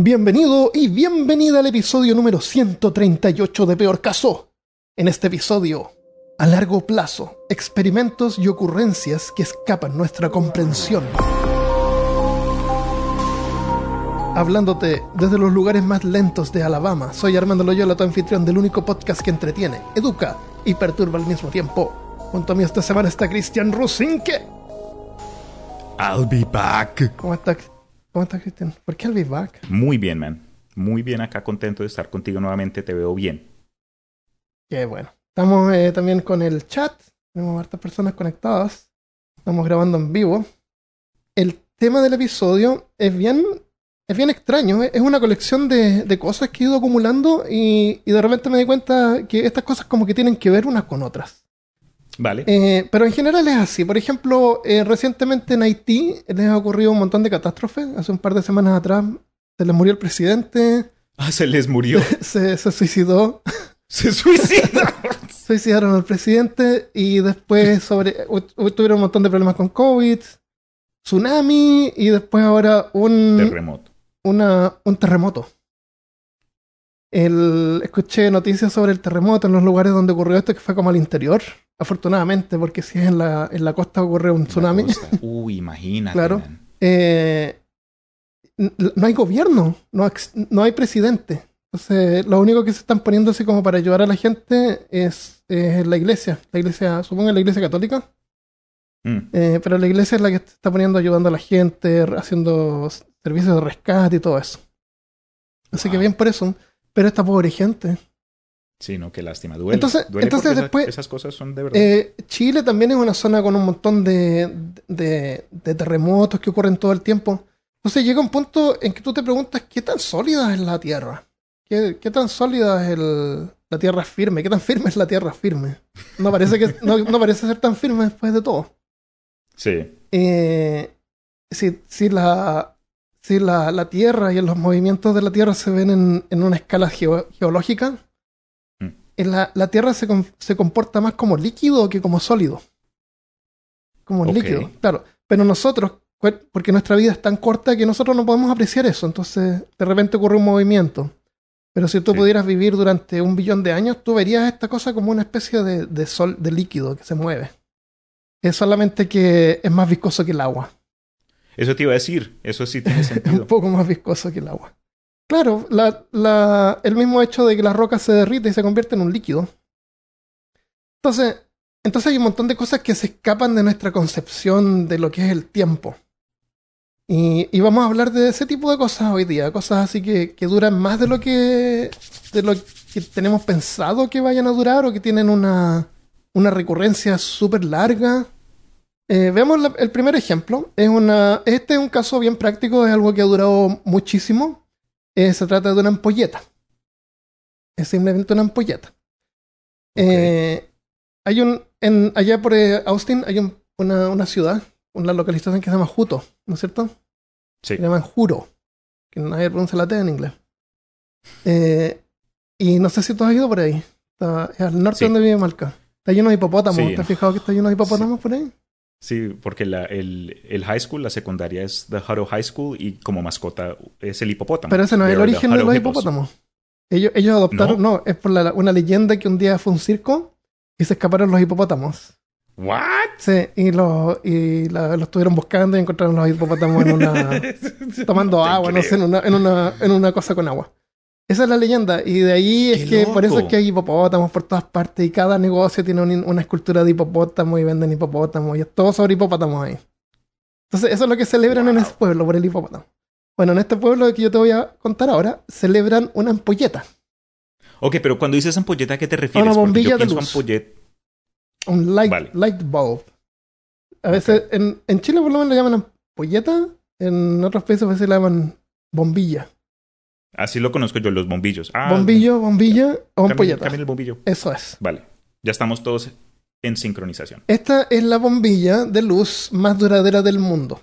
Bienvenido y bienvenida al episodio número 138 de Peor Caso. En este episodio, a largo plazo, experimentos y ocurrencias que escapan nuestra comprensión. Hablándote desde los lugares más lentos de Alabama, soy Armando Loyola, tu anfitrión del único podcast que entretiene, educa y perturba al mismo tiempo. Junto a mí esta semana está Cristian Rusinque. I'll be back. ¿Cómo está, ¿Cómo está Cristian? ¿Por qué I'll be back? Muy bien, man. Muy bien acá, contento de estar contigo nuevamente. Te veo bien. Qué bueno. Estamos eh, también con el chat. Tenemos hartas personas conectadas. Estamos grabando en vivo. El tema del episodio es bien, es bien extraño. Es una colección de, de cosas que he ido acumulando y, y de repente me di cuenta que estas cosas como que tienen que ver unas con otras. Vale. Eh, pero en general es así. Por ejemplo, eh, recientemente en Haití les ha ocurrido un montón de catástrofes. Hace un par de semanas atrás se les murió el presidente, Ah, se les murió. se, se suicidó, se suicidó. suicidaron al presidente y después sobre, tuvieron un montón de problemas con COVID, tsunami y después ahora un, Terremoto. una, un terremoto. El, escuché noticias sobre el terremoto en los lugares donde ocurrió esto, que fue como al interior, afortunadamente, porque si es en la, en la costa ocurre un tsunami. Uy, imagínate. Claro. Eh, no hay gobierno, no, no hay presidente. Entonces, lo único que se están poniendo así como para ayudar a la gente es, es la iglesia. La iglesia, supongo la iglesia católica. Mm. Eh, pero la iglesia es la que está poniendo ayudando a la gente, haciendo servicios de rescate y todo eso. Así que bien por eso. Pero esta pobre gente. Sí, no, qué lástima. Duele. Entonces- Duele entonces después- esas cosas son de verdad. Eh, Chile también es una zona con un montón de, de, de terremotos que ocurren todo el tiempo. Entonces llega un punto en que tú te preguntas qué tan sólida es la Tierra. ¿Qué, qué tan sólida es el, la Tierra firme? ¿Qué tan firme es la Tierra firme? No parece, que, no, no parece ser tan firme después de todo. Sí. Eh, si, si, la, si la, la Tierra y los movimientos de la Tierra se ven en, en una escala geo- geológica, Mm. en la, la Tierra se, se comporta más como líquido que como sólido. Como líquido, claro. Pero nosotros, porque nuestra vida es tan corta que nosotros no podemos apreciar eso. Entonces, de repente ocurre un movimiento. Pero si tú Sí. pudieras vivir durante un billón de años, tú verías esta cosa como una especie de, de sol, de líquido que se mueve. Es solamente que es más viscoso que el agua. Eso te iba a decir. Eso sí tiene Es un sentido. poco más viscoso que el agua. Claro, la, la- el mismo hecho de que la roca se derrite y se convierte en un líquido. Entonces, entonces hay un montón de cosas que se escapan de nuestra concepción de lo que es el tiempo. Y, y vamos a hablar de ese tipo de cosas hoy día, cosas así que, que duran más de lo que de lo que tenemos pensado que vayan a durar o que tienen una, una recurrencia súper larga. Eh, veamos la- el primer ejemplo. Es una, este es un caso bien práctico, es algo que ha durado muchísimo. Eh, se trata de una ampolleta. Es simplemente una ampolleta. Eh, hay un, en, allá por eh, Austin hay un- una, una ciudad, una localización que se llama Juto, ¿no es cierto? Sí. Se llaman Juro, que nadie pronuncia la T en inglés. Y no sé si tú has ido por ahí. Está, es al norte Sí. donde vive Malca. Está lleno de hipopótamos. Sí, ¿Te has no. fijado que está lleno de hipopótamos por ahí? Sí, porque la- el, el high school, la secundaria es The Hutto High School y como mascota es el hipopótamo. Pero ese no es el origen de los hipopótamos. Ellos, ellos adoptaron, no, es por la- una leyenda que un día fue un circo y se escaparon los hipopótamos. ¿What? Sí, y, los y la- los estuvieron buscando y encontraron los hipopótamos en una, tomando agua, no sé, en una, en, una, en una cosa con agua. Esa es la leyenda. Y de ahí es ¡Qué que por eso es que hay hipopótamos por todas partes y cada negocio tiene un- una escultura de hipopótamo y venden hipopótamos y es todo sobre hipopótamos ahí. Entonces eso es lo que celebran en ese pueblo por el hipopótamo. Bueno, en este pueblo que yo te voy a contar ahora, celebran una ampolleta. Ok, pero cuando dices ampolleta, ¿a qué te refieres? Una Porque bombilla yo de luz. ampollet- Un light, Vale. light bulb. A veces, en, en Chile por lo menos le llaman ampolleta, en otros países a veces le llaman bombilla. Así lo conozco yo, los bombillos. Ah, Bombillo, bombilla o ampolleta. cambien el bombillo. Eso es. Vale. Ya estamos todos en sincronización. Esta es la bombilla de luz más duradera del mundo.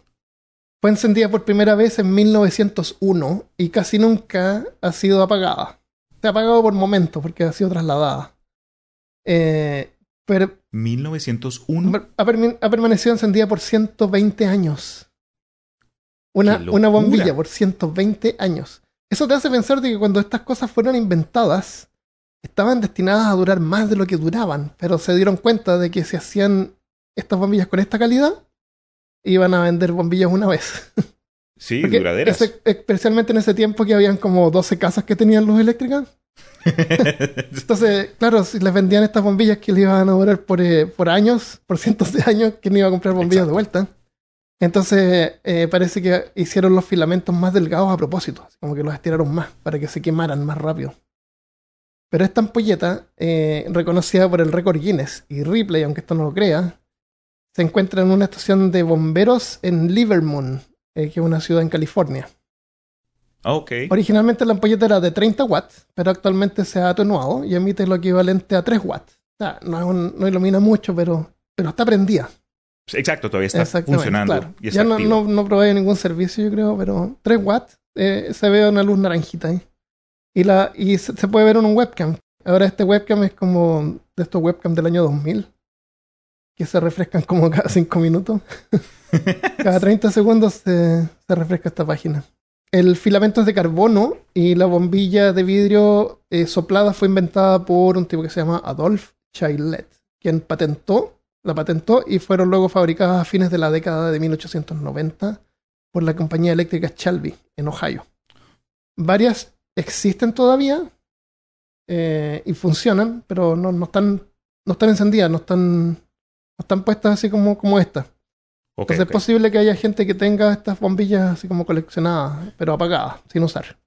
Fue encendida por primera vez en 1901 y casi nunca ha sido apagada. Se ha apagado por momentos porque ha sido trasladada. Eh, pero 1901. ha, permanecido encendida por 120 años. Una, bombilla por 120 años. Eso te hace pensar de que cuando estas cosas fueron inventadas, estaban destinadas a durar más de lo que duraban, pero se dieron cuenta de que si hacían estas bombillas con esta calidad, iban a vender bombillas una vez. Sí, duraderas. especialmente en ese tiempo que habían como 12 casas que tenían luz eléctrica. Entonces, claro, si les vendían estas bombillas que les iban a durar por, eh, por años, por cientos de años, ¿quién iba a comprar bombillas de vuelta? Entonces, eh, parece que hicieron los filamentos más delgados a propósito, como que los estiraron más para que se quemaran más rápido. Pero esta ampolleta, eh, reconocida por el récord Guinness y Ripley, aunque esto no lo crea, se encuentra en una estación de bomberos en Livermore, eh, que es una ciudad en California. Okay. Originalmente la ampolleta era de 30 watts, pero actualmente se ha atenuado y emite lo equivalente a 3 watts. O sea, no, no ilumina mucho, pero, pero está prendida. Exacto, todavía está funcionando. ya no, no, no, provee ningún servicio, yo creo, pero 3 watts eh, se ve una luz naranjita ahí. Y, la, y se, se, puede ver en un webcam. Ahora este webcam es como de estos webcams del año 2000 que se refrescan como cada 5 minutos. cada 30 segundos se, refresca esta página. El filamento es de carbono y la bombilla de vidrio eh, soplada fue inventada por un tipo que se llama Adolf Chailet, quien patentó, la patentó y fueron luego fabricadas a fines de la década de 1890 por la compañía eléctrica Shelby en Ohio. Varias existen todavía eh, y funcionan, pero no, no, están, no están encendidas, no están están puestas así como, como esta. Entonces es posible que haya gente que tenga estas bombillas así como coleccionadas, pero apagadas, sin usar.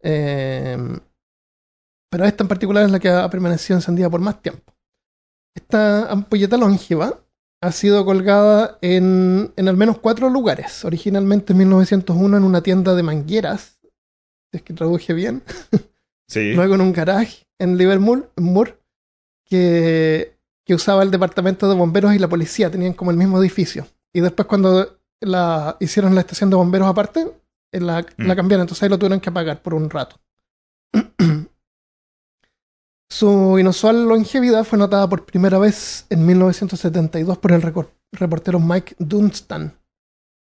Em, pero esta en particular es la que ha permanecido encendida por más tiempo. Esta ampolleta longeva ha sido colgada en, en al menos cuatro lugares. Originalmente en 1901 en una tienda de mangueras, si es que traduje bien. Sí. Luego en un garage en Liverpool, que que usaba el departamento de bomberos y la policía, tenían como el mismo edificio. Y después cuando la hicieron la estación de bomberos aparte, eh, la, mm. la cambiaron, entonces ahí lo tuvieron que apagar por un rato. Su inusual longevidad fue notada por primera vez en 1972 por el reportero Mike Dunstan,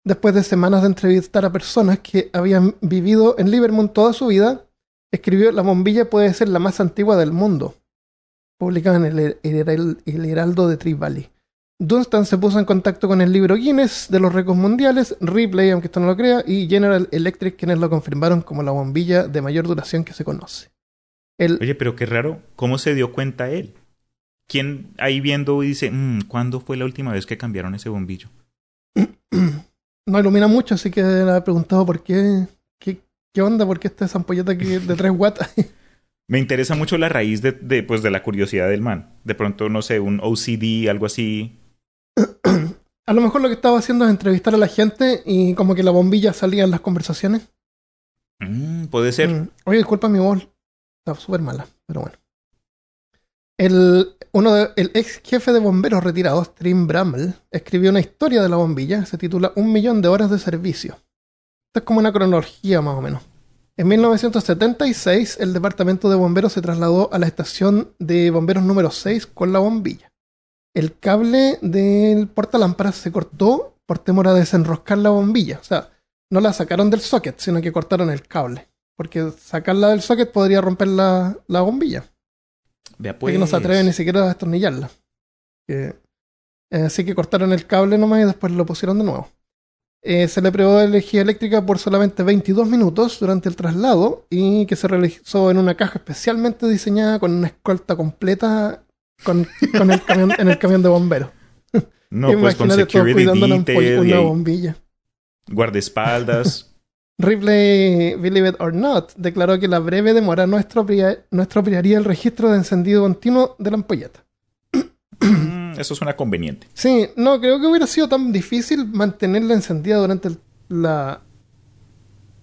después de semanas de entrevistar a personas que habían vivido en Livermore toda su vida, escribió La bombilla puede ser la más antigua del mundo publicada en el, Heraldo de Tree Dunstan se puso en contacto con el libro Guinness de los récords mundiales, Ripley, aunque esto no lo crea, y General Electric, quienes lo confirmaron como la bombilla de mayor duración que se conoce. Oye, pero qué raro, ¿cómo se dio cuenta él? ¿Quién ahí viendo y dice, mmm, ¿cuándo fue la última vez que cambiaron ese bombillo? no ilumina mucho, así que le he preguntado por qué, qué, qué onda, por qué está esa ampolleta aquí de 3 watts. Me interesa mucho la raíz de, de, pues, de la curiosidad del man. De pronto, no sé, un OCD, algo así. A lo mejor lo que estaba haciendo es entrevistar a la gente y como que la bombilla salía en las conversaciones. Mm, puede ser. Mm. Oye, disculpa mi voz. Está súper mala, pero bueno. El, uno de, el ex jefe de bomberos retirados, Trim Bramble, escribió una historia de la bombilla. Se titula Un millón de horas de servicio. Esto es como una cronología más o menos. En 1976, el departamento de bomberos se trasladó a la estación de bomberos número 6 con la bombilla. El cable del portalámparas se cortó por temor a desenroscar la bombilla. O sea, no la sacaron del socket, sino que cortaron el cable. Porque sacarla del socket podría romper la, bombilla. Vea pues. que no se pues. atreve ni siquiera a destornillarla. Eh, así que cortaron el cable nomás y después lo pusieron de nuevo. Eh, se le probó energía eléctrica por solamente 22 minutos durante el traslado y que se realizó en una caja especialmente diseñada con una escolta completa con, el camión, en el camión de bomberos. No, pues con security detail una bombilla. Guardaespaldas. Ripley, believe it or not, declaró que la breve demora no estropearía el registro de encendido continuo de la ampolleta. Eso suena conveniente. Sí, no, creo que hubiera sido tan difícil mantenerla encendida durante la...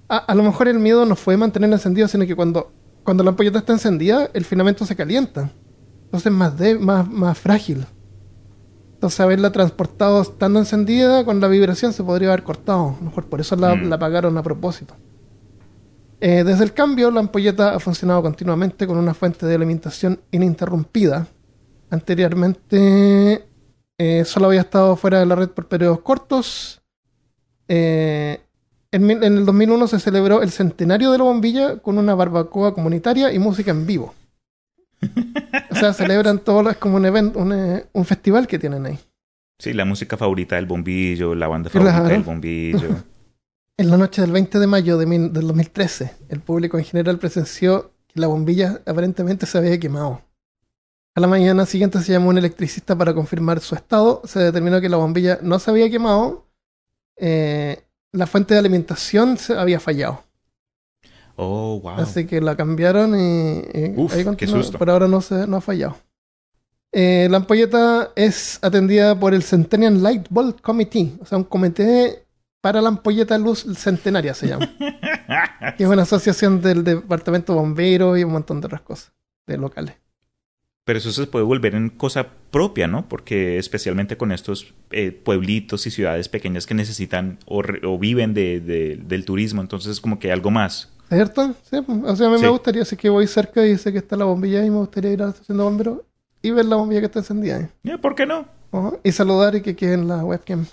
A, lo mejor el miedo no fue mantenerla encendida, sino que cuando, cuando la ampolleta está encendida, el filamento se calienta. Entonces es más, de, más, más frágil. Entonces haberla transportado estando encendida, con la vibración se podría haber cortado. A lo mejor por eso la, mm. apagaron a propósito. Eh, desde el cambio, la ampolleta ha funcionado continuamente con una fuente de alimentación ininterrumpida Anteriormente eh, solo había estado fuera de la red por periodos cortos. Eh, en, en el 2001 se celebró el centenario de la bombilla con una barbacoa comunitaria y música en vivo. Sea, celebran todo lo- es como un evento, un, eh, un festival que tienen ahí. Sí, la música favorita del bombillo, la banda favorita del bombillo. En la noche del 20 de mayo de mil- del 2013, el público en general presenció que la bombilla aparentemente se había quemado. A la mañana siguiente se llamó un electricista para confirmar su estado. Se determinó que la bombilla no se había quemado. eh, la fuente de alimentación se había fallado. Oh, wow. Así que la cambiaron y, y Uf, ahí qué susto. Por ahora no, se, no ha fallado. Eh, la ampolleta es atendida por el Centennial Light Bulb Committee, o sea, un comité para la ampolleta luz centenaria se llama. que es una asociación del departamento de bomberos y un montón de otras cosas de locales. Pero eso se puede volver en cosa propia, ¿no? Porque especialmente con estos eh, pueblitos y ciudades pequeñas que necesitan o, re- o viven de, de- del turismo, entonces es como que algo más. ¿Cierto? Sí, o sea, a mí Sí. me gustaría, si que voy cerca y sé que está la bombilla y me gustaría ir a la estación de bomberos y ver la bombilla que está encendida. Eh, ¿Por qué no? Y saludar y que quede en la webcam.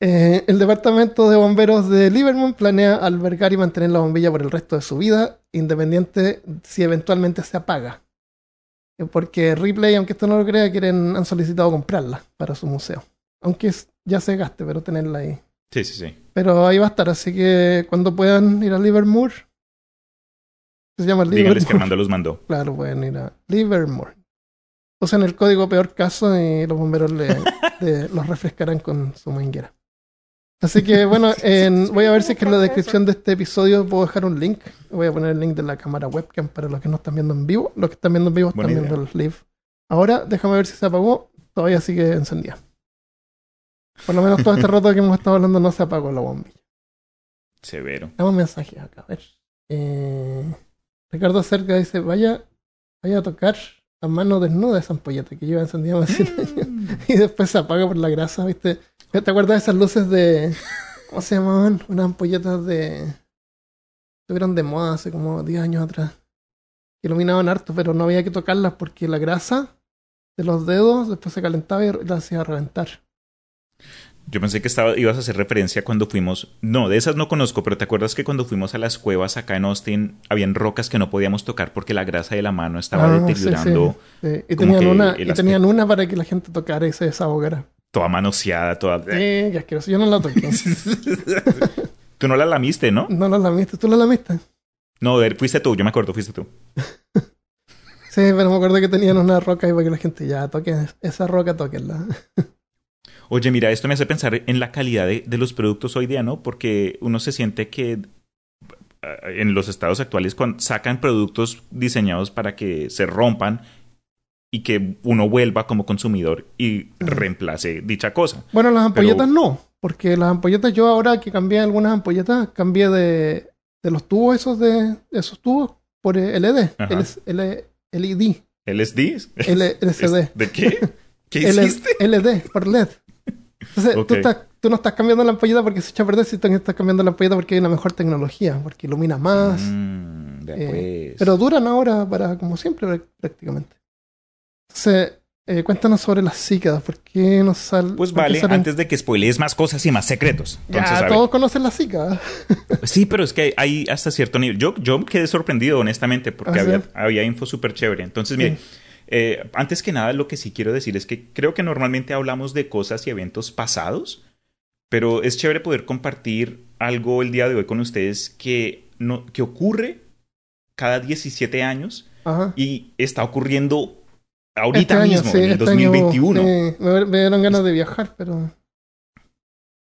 Eh, el departamento de bomberos de Livermore planea albergar y mantener la bombilla por el resto de su vida, independiente si eventualmente se apaga. Eh, Porque Ripley, aunque esto no lo crea, quieren, han solicitado comprarla para su museo. Aunque ya se gaste, pero tenerla ahí. Sí, sí, sí. Pero ahí va a estar, así que cuando puedan ir a Livermore, se llama Díganles que Livermore. Armando los mandó. Claro, pueden ir a Livermore. Usan el código peor caso y los bomberos le, le- los refrescarán con su manguera. Así que bueno, en- voy a ver si es que en la descripción de este episodio puedo dejar un link. Voy a poner el link de la cámara webcam para los que no están viendo en vivo. Los que están viendo en vivo están Buena viendo el live. Ahora, déjame ver si se apagó. Todavía sigue encendida. Por lo menos todo este rato que hemos estado hablando no se apagó la bombilla. Severo. Damos mensajes acá, a ver. Eh, Ricardo Cerca dice, vaya, vaya a tocar a mano desnuda esa ampolleta que lleva encendida más de 100 años. Y después se apaga por la grasa, ¿viste? ¿Te acuerdas de esas luces de... ¿Cómo se llamaban? Unas ampolletas de... Estuvieron de moda hace como 10 años atrás. Que iluminaban harto, pero no había que tocarlas porque la grasa de los dedos después se calentaba y la hacía reventar. Yo pensé que estaba, ibas a hacer referencia cuando fuimos. No, de esas no conozco, pero ¿te acuerdas que cuando fuimos a las cuevas acá en Austin habían rocas que no podíamos tocar porque la grasa de la mano estaba Ah, deteriorando, sí, sí. Y, tenían una, y tenían una para que la gente tocara y se desahogara. toda manoseada, toda. Sí, qué asqueroso. Yo no la toqué. Tú no la lamiste, ¿no? No la lamiste. ¿Tú la lamiste? No, fuiste tú, yo me acuerdo, fuiste tú. Sí, pero me acuerdo que tenían una roca ahí para que la gente ya toque esa roca, toquenla. Oye, mira, esto me hace pensar en la calidad de, de los productos hoy día, ¿no? Porque uno se siente que eh, en los estados actuales cuando sacan productos diseñados para que se rompan y que uno vuelva como consumidor y reemplace dicha cosa. Bueno, las ampolletas Pero- no, porque las ampolletas yo ahora que cambié algunas ampolletas, cambié de, de los tubos esos de esos tubos por LED, L- LED, ¿LSD? L- LCD, ¿De qué? ¿Qué hiciste? LED por LED. Entonces, Ok. tú, estás, tú no estás cambiando la ampolleta porque se echa a perder, si tú estás cambiando la ampolleta porque hay una mejor tecnología, porque ilumina más. Mm, Eh, pues. Pero duran ahora para como siempre prá- prácticamente. Entonces, eh, cuéntanos sobre las cícadas. ¿Por qué nos sal, Pues vale, salen- antes de que spoilees más cosas y más secretos. Entonces, ya, todos conocen las cícadas. Sí, pero es que hay hasta cierto nivel. Yo, yo quedé sorprendido, honestamente, porque Ah, ¿sí? había, había info súper chévere. Entonces, mire, eh, antes que nada, lo que sí quiero decir es que creo que normalmente hablamos de cosas y eventos pasados, pero es chévere poder compartir algo el día de hoy con ustedes que, no, que ocurre cada 17 años Ajá. y está ocurriendo ahorita Este año, mismo, sí, en el este año, 2021. sí, me, me dieron ganas de viajar, pero.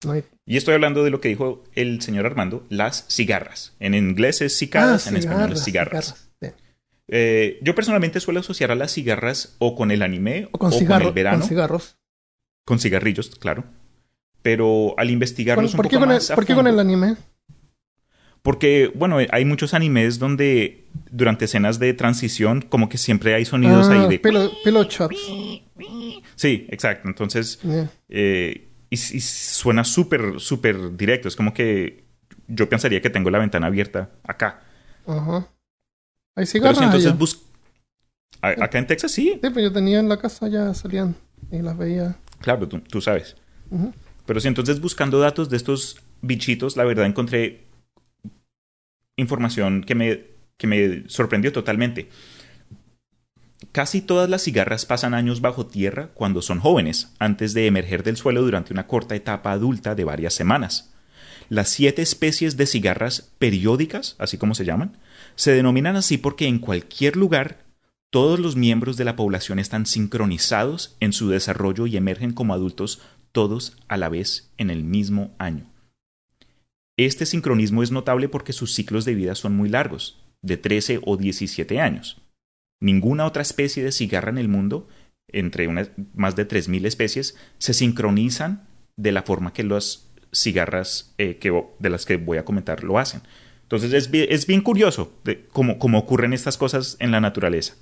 No hay. Y estoy hablando de lo que dijo el señor Armando, las cigarras. En inglés es cicadas, en español es cigarras. Ah. Eh, yo personalmente suelo asociar a las cigarras o con el anime O con, o cigarro- con el verano, con cigarros. con cigarrillos, claro. Pero al investigarlos un ¿Por, qué poco con, el, más a por qué con el anime? Porque, bueno, hay muchos animes donde durante escenas de transición como que siempre hay sonidos Ah, ahí de... pelo, pelo shots. Sí, exacto. Entonces, Yeah. eh, y, y suena súper, súper directo. Es como que yo pensaría que tengo la ventana abierta acá. Ajá. Hay Pero si entonces bus- a- Acá en Texas sí, Sí, pero yo tenía en la casa ya salían y las veía. claro, tú, tú sabes. Pero si entonces buscando datos de estos bichitos, la verdad encontré información que me, que me sorprendió totalmente. Casi todas las cigarras pasan años bajo tierra cuando son jóvenes, antes de emerger del suelo durante una corta etapa adulta de varias semanas. Las siete especies de cigarras periódicas, así como se llaman, se denominan así porque en cualquier lugar todos los miembros de la población están sincronizados en su desarrollo y emergen como adultos todos a la vez en el mismo año. Este sincronismo es notable porque sus ciclos de vida son muy largos, de 13 o 17 años. Ninguna otra especie de cigarra en el mundo, entre más de 3.000 especies, se sincronizan de la forma que las cigarras eh, de las que voy a comentar lo hacen. Entonces es bien, es bien curioso cómo, cómo ocurren estas cosas en la naturaleza.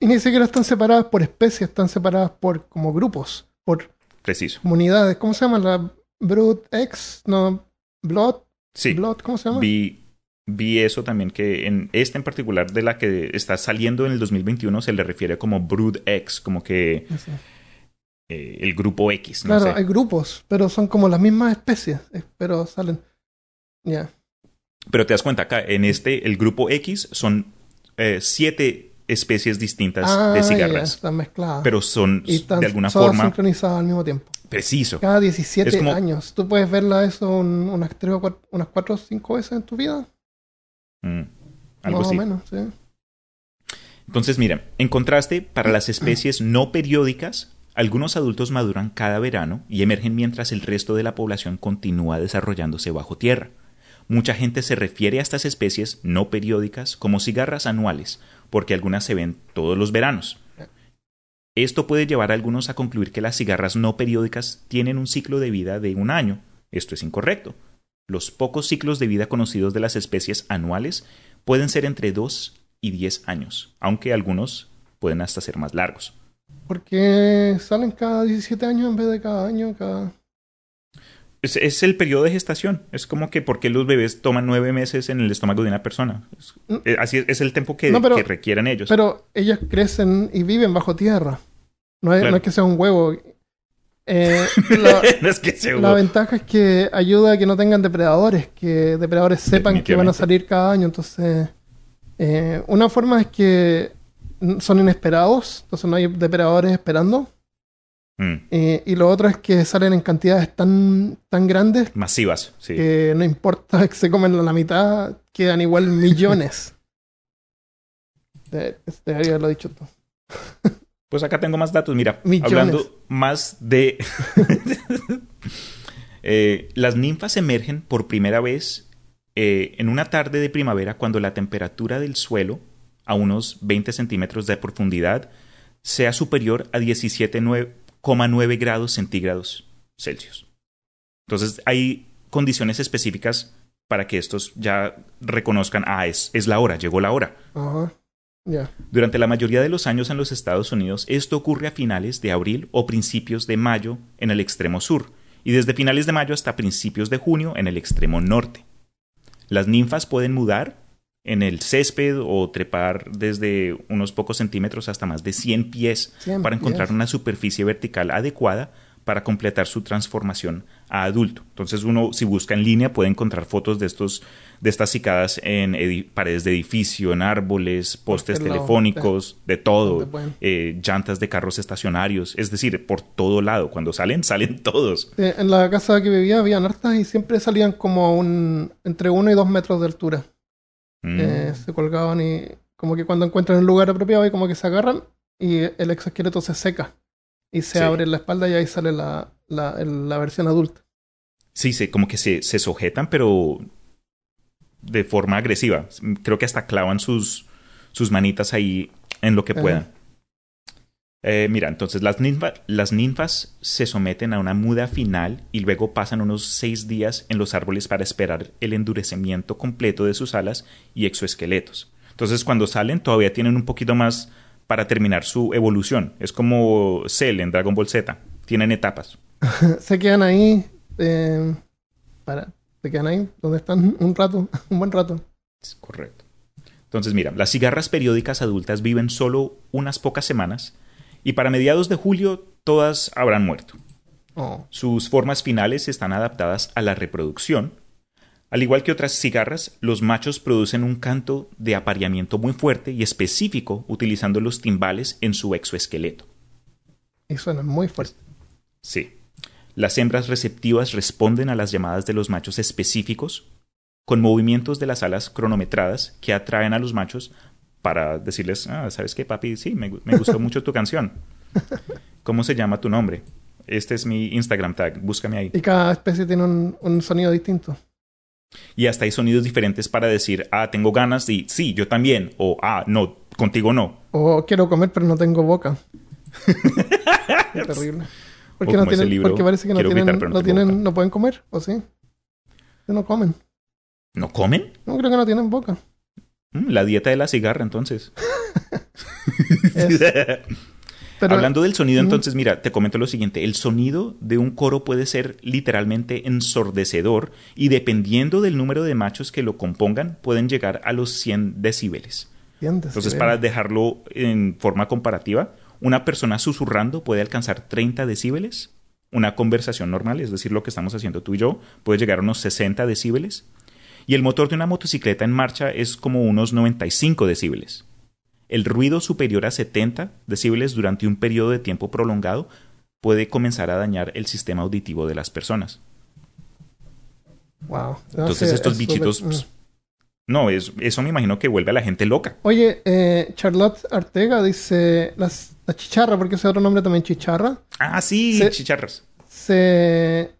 Y ni siquiera están separadas por especies, están separadas por como grupos, por Preciso. comunidades. ¿Cómo se llama? La Brood X, no, Blood. Sí. Blood, ¿cómo se llama? Vi, vi eso también que en esta en particular de la que está saliendo en el 2021 se le refiere como Brood X, como que eh, el grupo X. No Claro, sé. hay grupos, pero son como las mismas especies, eh, pero salen. Ya. Pero te das cuenta acá, en este, el grupo X son eh, siete especies distintas Ah, de ya, cigarras. están mezcladas. Pero son y están de alguna todas forma sincronizadas al mismo tiempo. preciso. Cada 17 Es como- años. ¿Tú puedes verla eso un- unas 3 o 4, unas 4 o 5 veces en tu vida? Mm, algo Más así. o menos, sí. Entonces, mira, en contraste, para las especies no periódicas, algunos adultos maduran cada verano y emergen mientras el resto de la población continúa desarrollándose bajo tierra. Mucha gente se refiere a estas especies no periódicas como cigarras anuales, porque algunas se ven todos los veranos. Esto puede llevar a algunos a concluir que las cigarras no periódicas tienen un ciclo de vida de un año. Esto es incorrecto. Los pocos ciclos de vida conocidos de las especies anuales pueden ser entre 2 y 10 años, aunque algunos pueden hasta ser más largos. Porque salen cada 17 años en vez de cada año, cada... Es, es el periodo de gestación. Es como que porque los bebés toman nueve meses en el estómago de una persona. Es- eh, así es, es el tiempo que, No, pero- que requieren ellos. Pero ellas crecen y viven bajo tierra. No es, Claro. no es que sea un huevo. Eh, la, no es que se la ventaja es que ayuda a que no tengan depredadores, que depredadores sepan que van a salir cada año. Entonces, eh, una forma es que son inesperados, entonces no hay depredadores esperando. Mm, Eh, y lo otro es que salen en cantidades tan, tan grandes masivas, sí. que no importa que se comen la mitad, quedan igual millones. De- Debería haberlo dicho tú. Pues acá tengo más datos. Mira, Millones. hablando más de... Eh, las ninfas emergen por primera vez eh, en una tarde de primavera cuando la temperatura del suelo, a unos 20 centímetros de profundidad, sea superior a 17,9 grados centígrados Celsius. Entonces hay condiciones específicas para que estos ya reconozcan, ah, es, es la hora, llegó la hora. Durante la mayoría de los años en los Estados Unidos, esto ocurre a finales de abril o principios de mayo en el extremo sur, y desde finales de mayo hasta principios de junio en el extremo norte. Las ninfas pueden mudar en el césped o trepar desde unos pocos centímetros hasta más de 100 pies 100 para encontrar pies. una superficie vertical adecuada para completar su transformación a adulto. Entonces uno si busca en línea puede encontrar fotos de estos de estas cicadas en paredes de edificio, en árboles, postes telefónicos, de todo, eh, llantas de carros estacionarios, es decir, por todo lado. Cuando salen, salen todos. Eh, En la casa que vivía habían hartas y siempre salían como un entre uno y dos metros de altura. Mm. Eh, se colgaban y como que cuando encuentran el lugar apropiado y como que se agarran y el exoesqueleto se seca y se Sí. abre la espalda y ahí sale la, la, la versión adulta. Sí, se, como que se, se sujetan, pero de forma agresiva. Creo que hasta clavan sus, sus manitas ahí en lo que Ajá. puedan. Eh, mira, entonces las, ninfa- las ninfas se someten a una muda final y luego pasan unos seis días en los árboles para esperar el endurecimiento completo de sus alas y exoesqueletos. Entonces cuando salen todavía tienen un poquito más para terminar su evolución. Es como Cell en Dragon Ball Z. Tienen etapas. se quedan ahí eh, para se quedan ahí donde están un rato, un buen rato. Es Correcto. Entonces, mira, las cigarras periódicas adultas viven solo unas pocas semanas y para mediados de julio todas habrán muerto. Oh. Sus formas finales están adaptadas a la reproducción. Al igual que otras cigarras, los machos producen un canto de apareamiento muy fuerte y específico utilizando los timbales en su exoesqueleto. Y suena muy fuerte. Sí. Las hembras receptivas responden a las llamadas de los machos específicos con movimientos de las alas cronometradas que atraen a los machos para decirles, ah, ¿sabes qué, papi? Sí, me, me gustó mucho tu canción. ¿Cómo se llama tu nombre? Este es mi Instagram tag, búscame ahí. Y cada especie tiene un, un sonido distinto. Y hasta hay sonidos diferentes para decir, ah, tengo ganas y sí, yo también. O, ah, no, contigo no. O quiero comer pero no tengo boca. Terrible. Porque, no tienen, libro, porque parece que no tienen, gritar, no no, tienen, pueden comer, ¿o sí? No comen. ¿No comen? No creo que no tienen boca. Mm, la dieta de la cigarra, entonces. Pero, Hablando del sonido, entonces, mira, te comento lo siguiente. El sonido de un coro puede ser literalmente ensordecedor y dependiendo del número de machos que lo compongan, pueden llegar a los 100 decibeles. ¿entiendes? Entonces, Sí, para dejarlo en forma comparativa, una persona susurrando puede alcanzar 30 decibeles. Una conversación normal, es decir, lo que estamos haciendo tú y yo, puede llegar a unos 60 decibeles. Y el motor de una motocicleta en marcha es como unos 95 decibeles. El ruido superior a 70 decibeles durante un periodo de tiempo prolongado puede comenzar a dañar el sistema auditivo de las personas. Wow. Entonces estos es bichitos... pues, no, es, eso me imagino que vuelve a la gente loca. Oye, eh, Charlotte Artega dice las, la chicharra, porque ese otro nombre también chicharra, Ah, sí, Se- chicharras. se,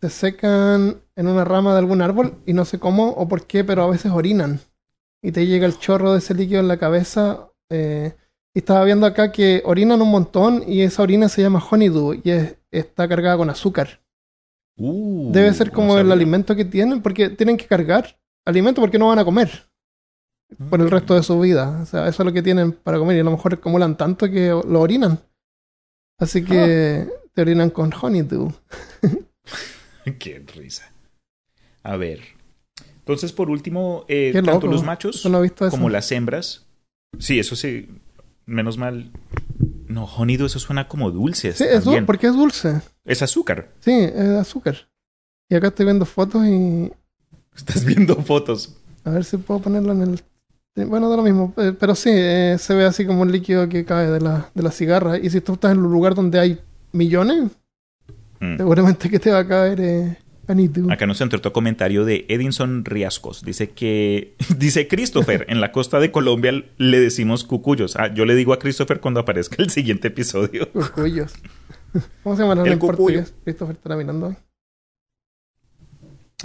se secan en una rama de algún árbol y no sé cómo o por qué, pero a veces orinan. Y te llega el chorro de ese líquido en la cabeza. eh, y estaba viendo acá que orinan un montón y esa orina se llama honeydew y es- está cargada con azúcar. Uh, Debe ser como el alimento que tienen, porque tienen que cargar alimento porque no van a comer por el resto de su vida. O sea, eso es lo que tienen para comer y a lo mejor acumulan tanto que lo orinan. Así que te orinan con honeydew. Qué risa. A ver. Entonces, por último, eh, tanto loco. los machos no como las hembras. Sí, eso sí. Menos mal. No, honeydew, eso suena como dulce. Sí, es dul- también. porque es dulce. Es azúcar. Sí, es azúcar. Y acá estoy viendo fotos y Estás viendo fotos. a ver si puedo ponerlo en el... Bueno, da lo mismo, eh, pero sí, eh, se ve así como un líquido que cae de la, de la cigarra. Y si tú estás en un lugar donde hay millones, Mm. seguramente que te va a caer eh, Acá nos entró otro comentario de Edinson Riascos. Dice que. Dice Christopher, en la costa de Colombia le decimos cucuyos. Ah, yo le digo a Christopher cuando aparezca el siguiente episodio. Cucuyos. ¿Cómo se llaman El en portugués? Christopher estará mirando hoy.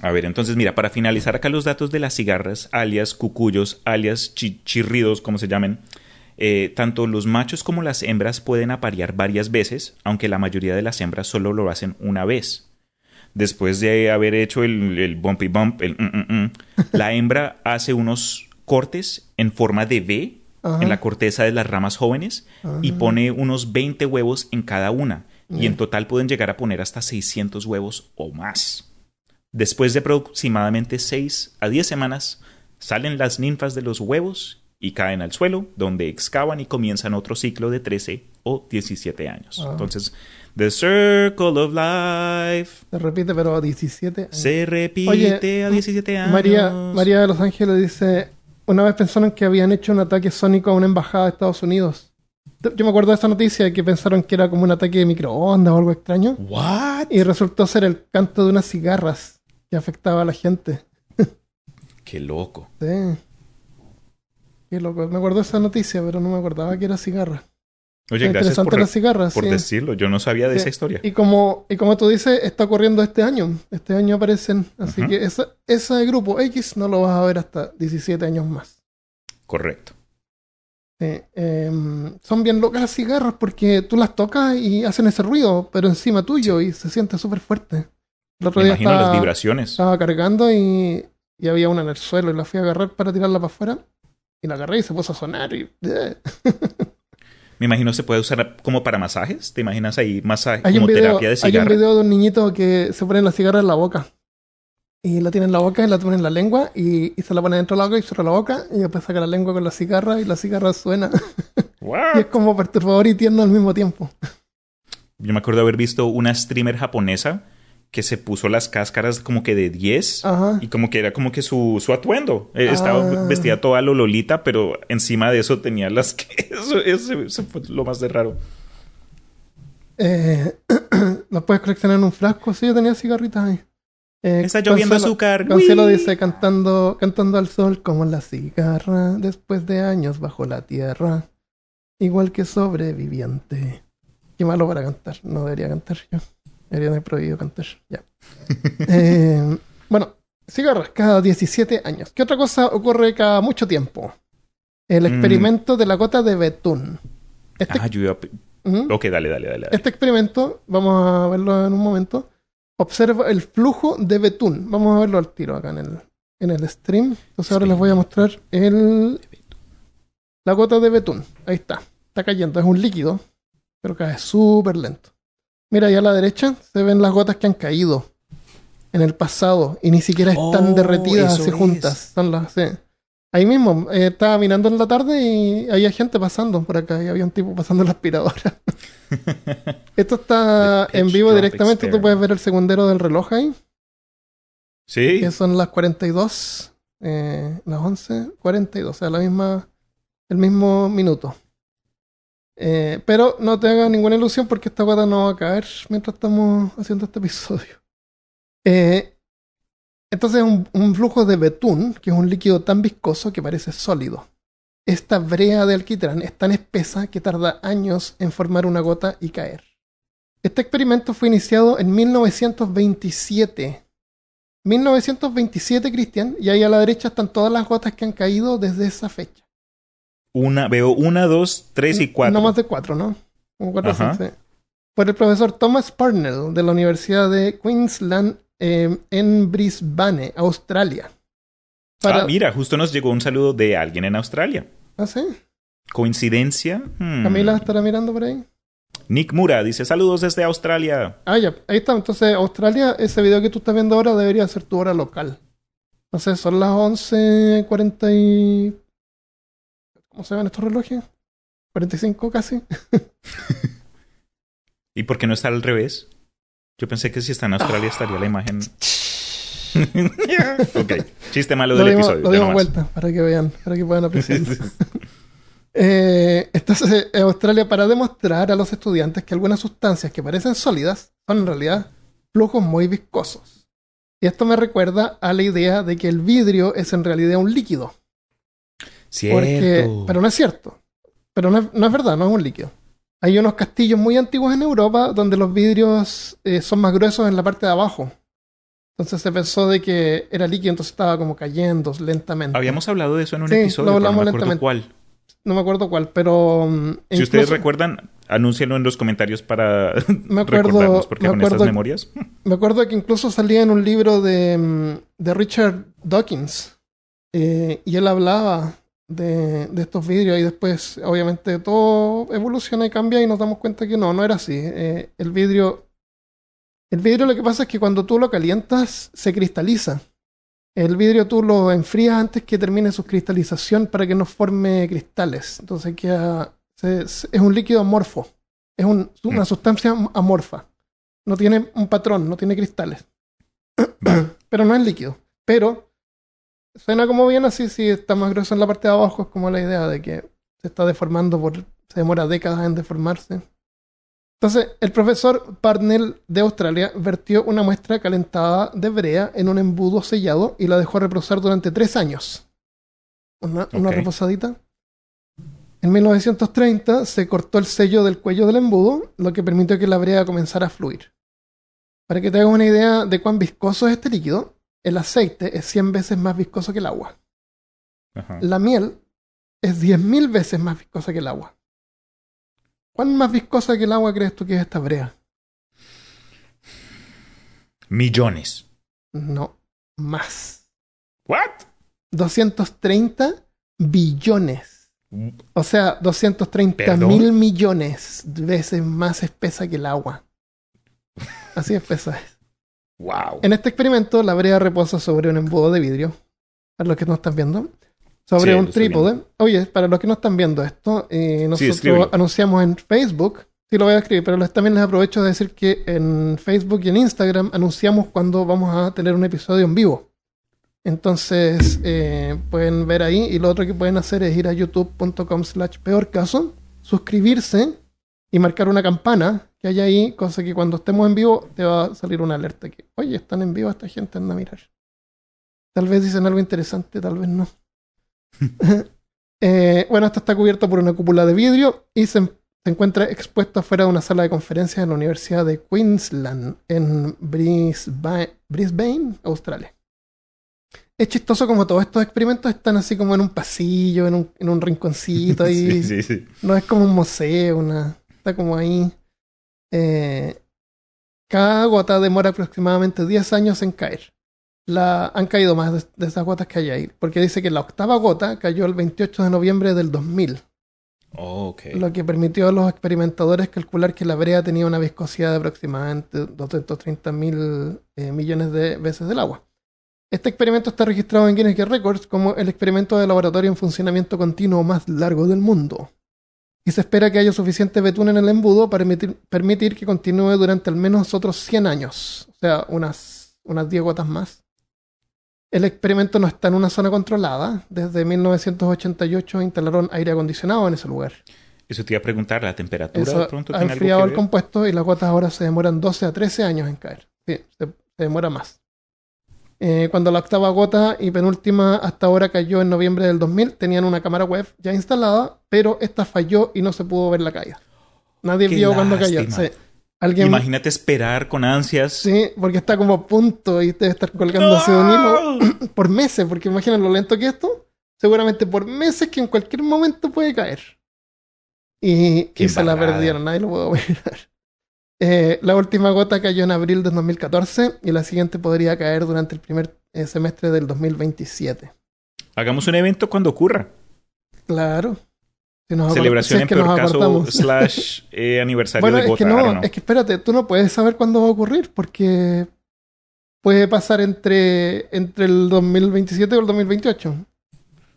A ver, entonces mira, para finalizar acá los datos de las cigarras, alias cucuyos, alias chi- chirridos, como se llamen, eh, tanto los machos como las hembras pueden aparear varias veces, aunque la mayoría de las hembras solo lo hacen una vez. Después de haber hecho el, el bumpy bump, el mm, mm, mm, la hembra hace unos cortes en forma de V Ajá. en la corteza de las ramas jóvenes y pone unos 20 huevos en cada una. Y en total pueden llegar a poner hasta 600 huevos o más. Después de aproximadamente 6 a 10 semanas, salen las ninfas de los huevos y caen al suelo, donde excavan y comienzan otro ciclo de 13 o 17 años. Ah. Entonces, The Circle of Life Se repite, pero a 17 años. se repite Oye, a 17 años. María, María de Los Ángeles dice: Una vez pensaron que habían hecho un ataque sónico a una embajada de Estados Unidos. Yo me acuerdo de esta noticia que pensaron que era como un ataque de microondas o algo extraño. ¿What? Y resultó ser el canto de unas cigarras que afectaba a la gente. Qué loco. Sí. Qué loco. Me acuerdo de esa noticia, pero no me acordaba que era cigarra. Oye, gracias por, las cigarras. por sí. decirlo. Yo no sabía de Sí. esa historia. Y como, y como tú dices, está ocurriendo este año. Este año aparecen. Así que esa- ese grupo X no lo vas a ver hasta 17 años más. Correcto. Sí, em, son bien locas las cigarras porque tú las tocas y hacen ese ruido, pero encima tuyo y se siente súper fuerte. El otro Me día imagino las vibraciones. estaba cargando y, y había una en el suelo y la fui a agarrar para tirarla para afuera. Y la agarré y se puso a sonar y... Me imagino se puede usar como para masajes. ¿Te imaginas ahí masaje Hay, como un video, terapia de hay un video de un niñito que se pone la cigarra en la boca. Y la tiene en la boca y la pone en la lengua y, y se la pone dentro de la boca y cierra la boca y después saca la lengua con la cigarra y la cigarra suena. Y es como perturbador y tierno al mismo tiempo. yo me acuerdo haber visto una streamer japonesa que se puso las cáscaras como que de 10 Ajá. y como que era como que su, su atuendo. Eh, Estaba Ah. vestida toda lololita, pero encima de eso tenía las que... Eso, eso- eso fue lo más de raro. Eh, ¿Lo puedes coleccionar en un frasco? Sí, yo tenía cigarritas ahí. Eh, Está lloviendo Consuelo- azúcar. Consuelo ¡Uy! dice cantando, cantando al sol como la cigarra después de años bajo la tierra. Igual que sobreviviente. Qué malo para cantar. No debería cantar yo. Debería prohibido cantar. Ya. Eh, bueno, cigarras cada 17 años. ¿Qué otra cosa ocurre cada mucho tiempo? El Mm. experimento de la gota de betún. Este, Ah, yo iba a- Ujú. Ok, dale, dale, dale. dale. Este experimento, vamos a verlo en un momento, observa el flujo de betún. Vamos a verlo al tiro acá en el, en el stream. Entonces ahora les voy a mostrar el, la gota de betún. Ahí está. Está cayendo. Es un líquido, pero cae súper lento. Mira, ahí a la derecha se ven las gotas que han caído en el pasado y ni siquiera están Oh, derretidas así juntas. Son las, sí. Ahí mismo, eh, estaba mirando en la tarde y había gente pasando por acá y había un tipo pasando la aspiradora. Esto está en vivo directamente. Tú experiment. puedes ver el segundero del reloj ahí, Sí. que son las 42, eh, las 11, 42, o sea, la misma, el mismo minuto. Eh, pero no te hagas ninguna ilusión porque esta gota no va a caer mientras estamos haciendo este episodio. Eh, entonces, un, un flujo de betún, que es un líquido tan viscoso que parece sólido. Esta brea de alquitrán es tan espesa que tarda años en formar una gota y caer. Este experimento fue iniciado en 1927. 1927, Cristian, y ahí a la derecha están todas las gotas que han caído desde esa fecha. Una, veo una, dos, tres y cuatro. No más de cuatro, ¿no? Como cuatro, Ajá. sí, sí. Por el profesor Thomas Parnell de la Universidad de Queensland eh, en Brisbane, Australia. Para... Ah, mira, justo nos llegó un saludo de alguien en Australia. ¿Ah, sí? ¿Coincidencia? Hmm. Camila estará mirando por ahí. Nick Mura dice saludos desde Australia. Ah, ya, ahí está. Entonces, Australia, ese video que tú estás viendo ahora debería ser tu hora local. No sé, son las 11.40 y... ¿Cómo se ven estos relojes? 45 casi. ¿Y por qué no está al revés? Yo pensé que si está en Australia estaría la imagen. ok, chiste malo Lo del dimos, episodio. lo dimos vuelta para que vean, para que puedan apreciar. Eh, entonces, en Australia, para demostrar a los estudiantes que algunas sustancias que parecen sólidas son en realidad flujos muy viscosos. Y esto me recuerda a la idea de que el vidrio es en realidad un líquido. Porque, Cierto. pero no es cierto. Pero no es, no es verdad, no es un líquido. Hay unos castillos muy antiguos en Europa donde los vidrios eh, son más gruesos en la parte de abajo. Entonces se pensó de que era líquido, entonces estaba como cayendo lentamente. Habíamos hablado de eso en un Sí, episodio, lo pero no me acuerdo cuál. No me acuerdo cuál, pero... mm, Si incluso- ustedes recuerdan, anúncienlo en los comentarios para Me acuerdo- recordarnos, porque me con estas memorias. Me acuerdo que incluso salía en un libro de, mm, de Richard Dawkins. eh, y él hablaba de, de estos vidrios y después, obviamente, todo evoluciona y cambia y nos damos cuenta que no, no era así. Eh, el vidrio. El vidrio lo que pasa es que cuando tú lo calientas, se cristaliza. El vidrio tú lo enfrías antes que termine su cristalización para que no forme cristales. Entonces queda. se- se- es un líquido amorfo. Es un- una Mm. sustancia amorfa. No tiene un patrón, no tiene cristales. Pero no es líquido. Pero suena como bien así si está más grueso en la parte de abajo. Es como la idea de que se está deformando por. se demora décadas en deformarse. Entonces, el profesor Parnell de Australia vertió una muestra calentada de brea en un embudo sellado y la dejó reposar durante tres años. Una, una Ok. reposadita. En 1930 se cortó el sello del cuello del embudo, lo que permitió que la brea comenzara a fluir. Para que te hagas una idea de cuán viscoso es este líquido, el aceite es 100 veces más viscoso que el agua. Ajá. La miel es 10.000 veces más viscosa que el agua. ¿Cuán más viscosa que el agua crees tú que es esta brea? Millones. No, más. ¿What? 230 billones. O sea, 230 ¿Perdón? mil millones de veces más espesa que el agua. Así espesa es. Wow. En este experimento, la brea reposa sobre un embudo de vidrio. Para los que no están viendo. Sobre Sí, un trípode. Oye, para los que no están viendo esto, eh, nosotros anunciamos en Facebook Sí, lo voy a escribir, pero también les aprovecho de decir que en Facebook y en Instagram anunciamos cuando vamos a tener un episodio en vivo. Entonces, eh, pueden ver ahí. Y lo otro que pueden hacer es ir a youtube.com slash peor caso, suscribirse y marcar una campana que hay ahí, cosa que cuando estemos en vivo te va a salir una alerta que, oye, están en vivo, esta gente anda a mirar. Tal vez dicen algo interesante, tal vez no. Eh, bueno, esto está cubierto por una cúpula de vidrio y se, se encuentra expuesto afuera de una sala de conferencias en la Universidad de Queensland, en Brisbane, Brisbane, Australia. Es chistoso como todos estos experimentos están así como en un pasillo, en un, en un rinconcito ahí. Sí, sí, sí. No es como un museo, una, está como ahí. Eh, cada gota demora aproximadamente 10 años en caer. La, han caído más de, de esas gotas que hay ahí, porque dice que la octava gota cayó el 28 de noviembre del 2000, Oh, lo que permitió a los experimentadores calcular que la brea tenía una viscosidad de aproximadamente 230 mil eh, millones de veces del agua. Este experimento está registrado en Guinness Records como el experimento de laboratorio en funcionamiento continuo más largo del mundo. Y se espera que haya suficiente betún en el embudo para permitir, permitir que continúe durante al menos otros 100 años, o sea, unas, unas 10 gotas más. El experimento no está en una zona controlada. Desde 1988 instalaron aire acondicionado en ese lugar. Eso te iba a preguntar, la temperatura Eso de pronto ha tiene algo el compuesto y las gotas ahora se demoran 12 a 13 años en caer. Sí, se, se demora más. Eh, cuando la octava gota y penúltima hasta ahora cayó en noviembre del 2000, tenían una cámara web ya instalada, pero esta falló y no se pudo ver la caída. Nadie Qué vio cuando cayó. Sí. Alguien, Imagínate esperar con ansias. sí, porque está como a punto y debe estar colgándose de un hilo por meses, porque imaginen lo lento que es esto. Seguramente por meses que en cualquier momento puede caer. Y, y se la perdieron, nadie lo pudo mirar. Eh, la última gota cayó en abril de 2014 y la siguiente podría caer durante el primer eh, semestre del 2027. Hagamos un evento cuando ocurra. Claro. Si nos acor- Celebración si es en que peor caso slash eh, aniversario Bueno, de es gota. que I don't no, es que espérate, tú no puedes saber cuándo va a ocurrir porque puede pasar entre, entre el 2027 o el 2028.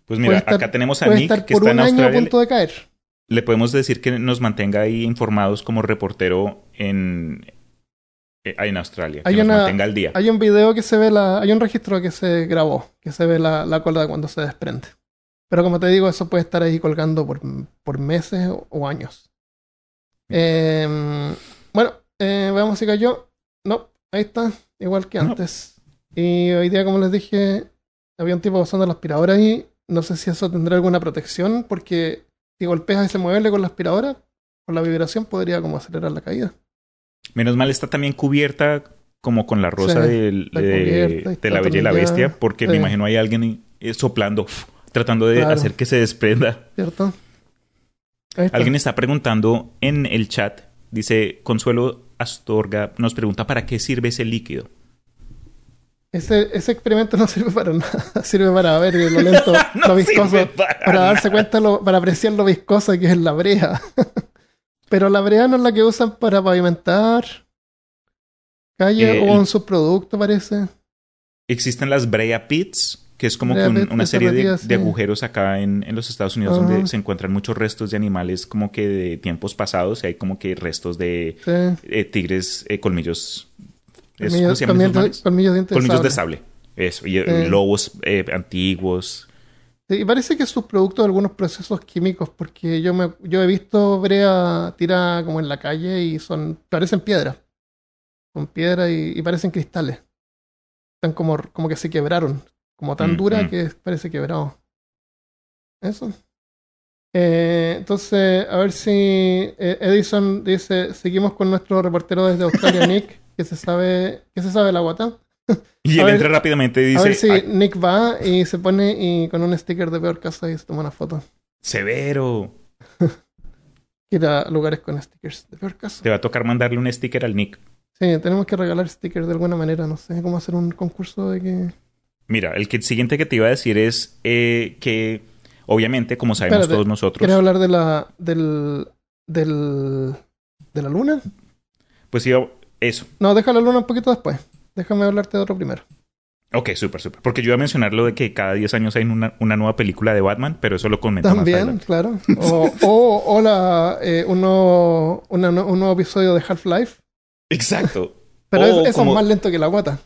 Pues mira, estar- acá tenemos a Puede Nick estar que por está un en año a Australia. punto de caer. Le podemos decir que nos mantenga ahí informados como reportero en, eh, en Australia. Que nos mantenga al día. Hay un video que se ve la. Hay un registro que se grabó, que se ve la, la cuerda cuando se desprende. Pero como te digo, eso puede estar ahí colgando por, por meses o, años. Eh, bueno, eh, veamos si cayó. No, ahí está, igual que No. antes. Y hoy día, como les dije, había un tipo usando la aspiradora ahí. No sé si eso tendrá alguna protección, porque si golpeas ese mueble con la aspiradora, con la vibración podría como acelerar la caída. Menos mal está también cubierta como con la rosa Sí, del- está de, la Bella y la. Bestia, porque me imagino hay alguien eh, soplando, tratando de Claro. hacer que se desprenda. ¿Cierto? Está. Alguien está preguntando en el chat, dice Consuelo Astorga, nos pregunta para qué sirve ese líquido. Ese, ese experimento no sirve para nada. Sirve para ver lo lento, No lo viscoso. para Para, darse cuenta, lo, para apreciar lo viscosa que es la brea. Pero la brea no es la que usan para pavimentar calle Eh, o sus productos, parece. Existen las Brea Pits, que es como que un- una serie de, agujeros acá en, en los Estados Unidos Ajá. donde se encuentran muchos restos de animales como que de tiempos pasados y hay como que restos de Sí. eh, tigres eh, colmillos. ¿Es- Colmillos, ¿Cómo se llaman esos colmillos- de dientes de Colmillos de sable. sable. Eso. Y eh, lobos eh, antiguos. Y parece que es subproducto de algunos procesos químicos, porque yo me, yo he visto brea tirada como en la calle y son parecen piedras. Son piedras y, y parecen cristales. Están como, como que se quebraron. Como tan Mm, dura mm. que parece quebrado. Eso. Eh, entonces, a ver si Edison dice, seguimos con nuestro reportero desde Australia, Nick, que se sabe, que se sabe la guata. Y él ver- entra rápidamente y a ver dice, si "Ay, Nick va y se pone y con un sticker de peor caso y se toma una foto. severo. ir a lugares con stickers. De peor caso. Te va a tocar mandarle un sticker al Nick. Sí, tenemos que regalar stickers de alguna manera. No sé cómo hacer un concurso de que. Mira, el que, siguiente que te iba a decir es eh, que, obviamente, como sabemos Espérate, todos nosotros, ¿Quieres hablar de la. del. del. de la luna? pues iba, eso. No, deja la luna un poquito después. Déjame hablarte de otro primero. Ok, súper, súper. Porque yo iba a mencionar lo de que cada 10 años hay una, una nueva película de Batman, pero eso lo comentamos También, claro. O, o, o la, eh, uno, una, un nuevo episodio de Half-Life. Exacto. Pero es- eso es más lento que la guata.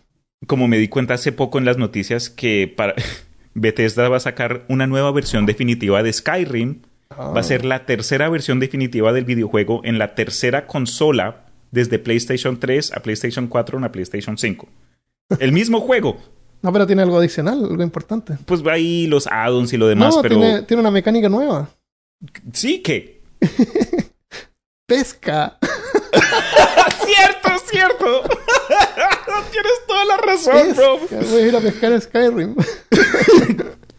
Como me di cuenta hace poco en las noticias que para Bethesda va a sacar una nueva versión definitiva de Skyrim. Ah. Va a ser la tercera versión definitiva del videojuego en la tercera consola desde PlayStation 3 a PlayStation 4 a PlayStation 5. El mismo juego. No, pero tiene algo adicional, algo importante. Pues va ahí los add-ons y lo demás, no, pero tiene, tiene una mecánica nueva. sí que. Pesca. cierto, cierto. Tienes toda la razón, bro. Pesca. Voy a ir a pescar a Skyrim.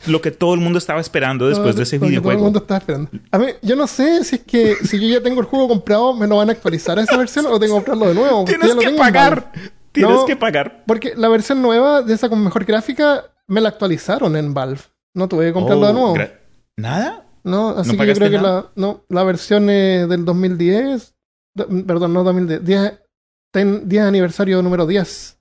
Lo que todo el mundo estaba esperando después de ese Porque Todo el videojuego. mundo estaba esperando. A mí, yo no sé si es que si yo ya tengo el juego comprado, me lo van a actualizar a esa versión o tengo que comprarlo de nuevo. Tienes que pagar. Tienes No. que pagar. Porque la versión nueva de esa con mejor gráfica me la actualizaron en Valve. No tuve que comprarlo Oh, de nuevo. ¿Nada? No, así ¿No que yo creo que nada? la, no, la versión eh, del 2010, do- perdón, no 2010, 10, ten- 10 aniversario número 10.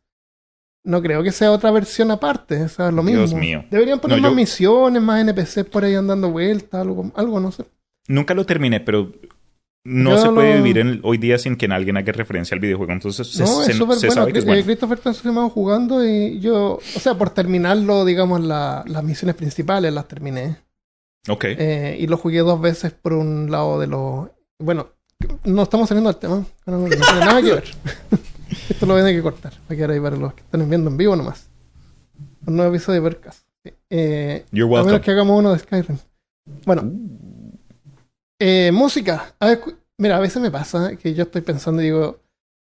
No creo que sea otra versión aparte, o sea, es lo mismo. Dios mío. Deberían poner No, más yo- misiones, más NPCs por ahí andando vueltas, algo, algo, no sé. Nunca lo terminé, pero no Yo se puede lo- vivir en- hoy día sin que alguien haga referencia al videojuego. Entonces se, no, se- es súper se bueno. sabe que es bueno. Christopher está jugando y yo, o sea, por terminarlo, digamos, la- las misiones principales las terminé. Ok. Eh, y lo jugué dos veces por un lado de los. Bueno, no estamos saliendo del tema. No, no tiene nada que ver. Esto lo voy a tener que cortar. Va a quedar ahí para los que están viendo en vivo nomás. Un nuevo episodio de Vercas. Eh, You're a menos que hagamos uno de Skyrim. Bueno. Eh, música. A ver, cu- mira, a veces me pasa que yo estoy pensando y digo.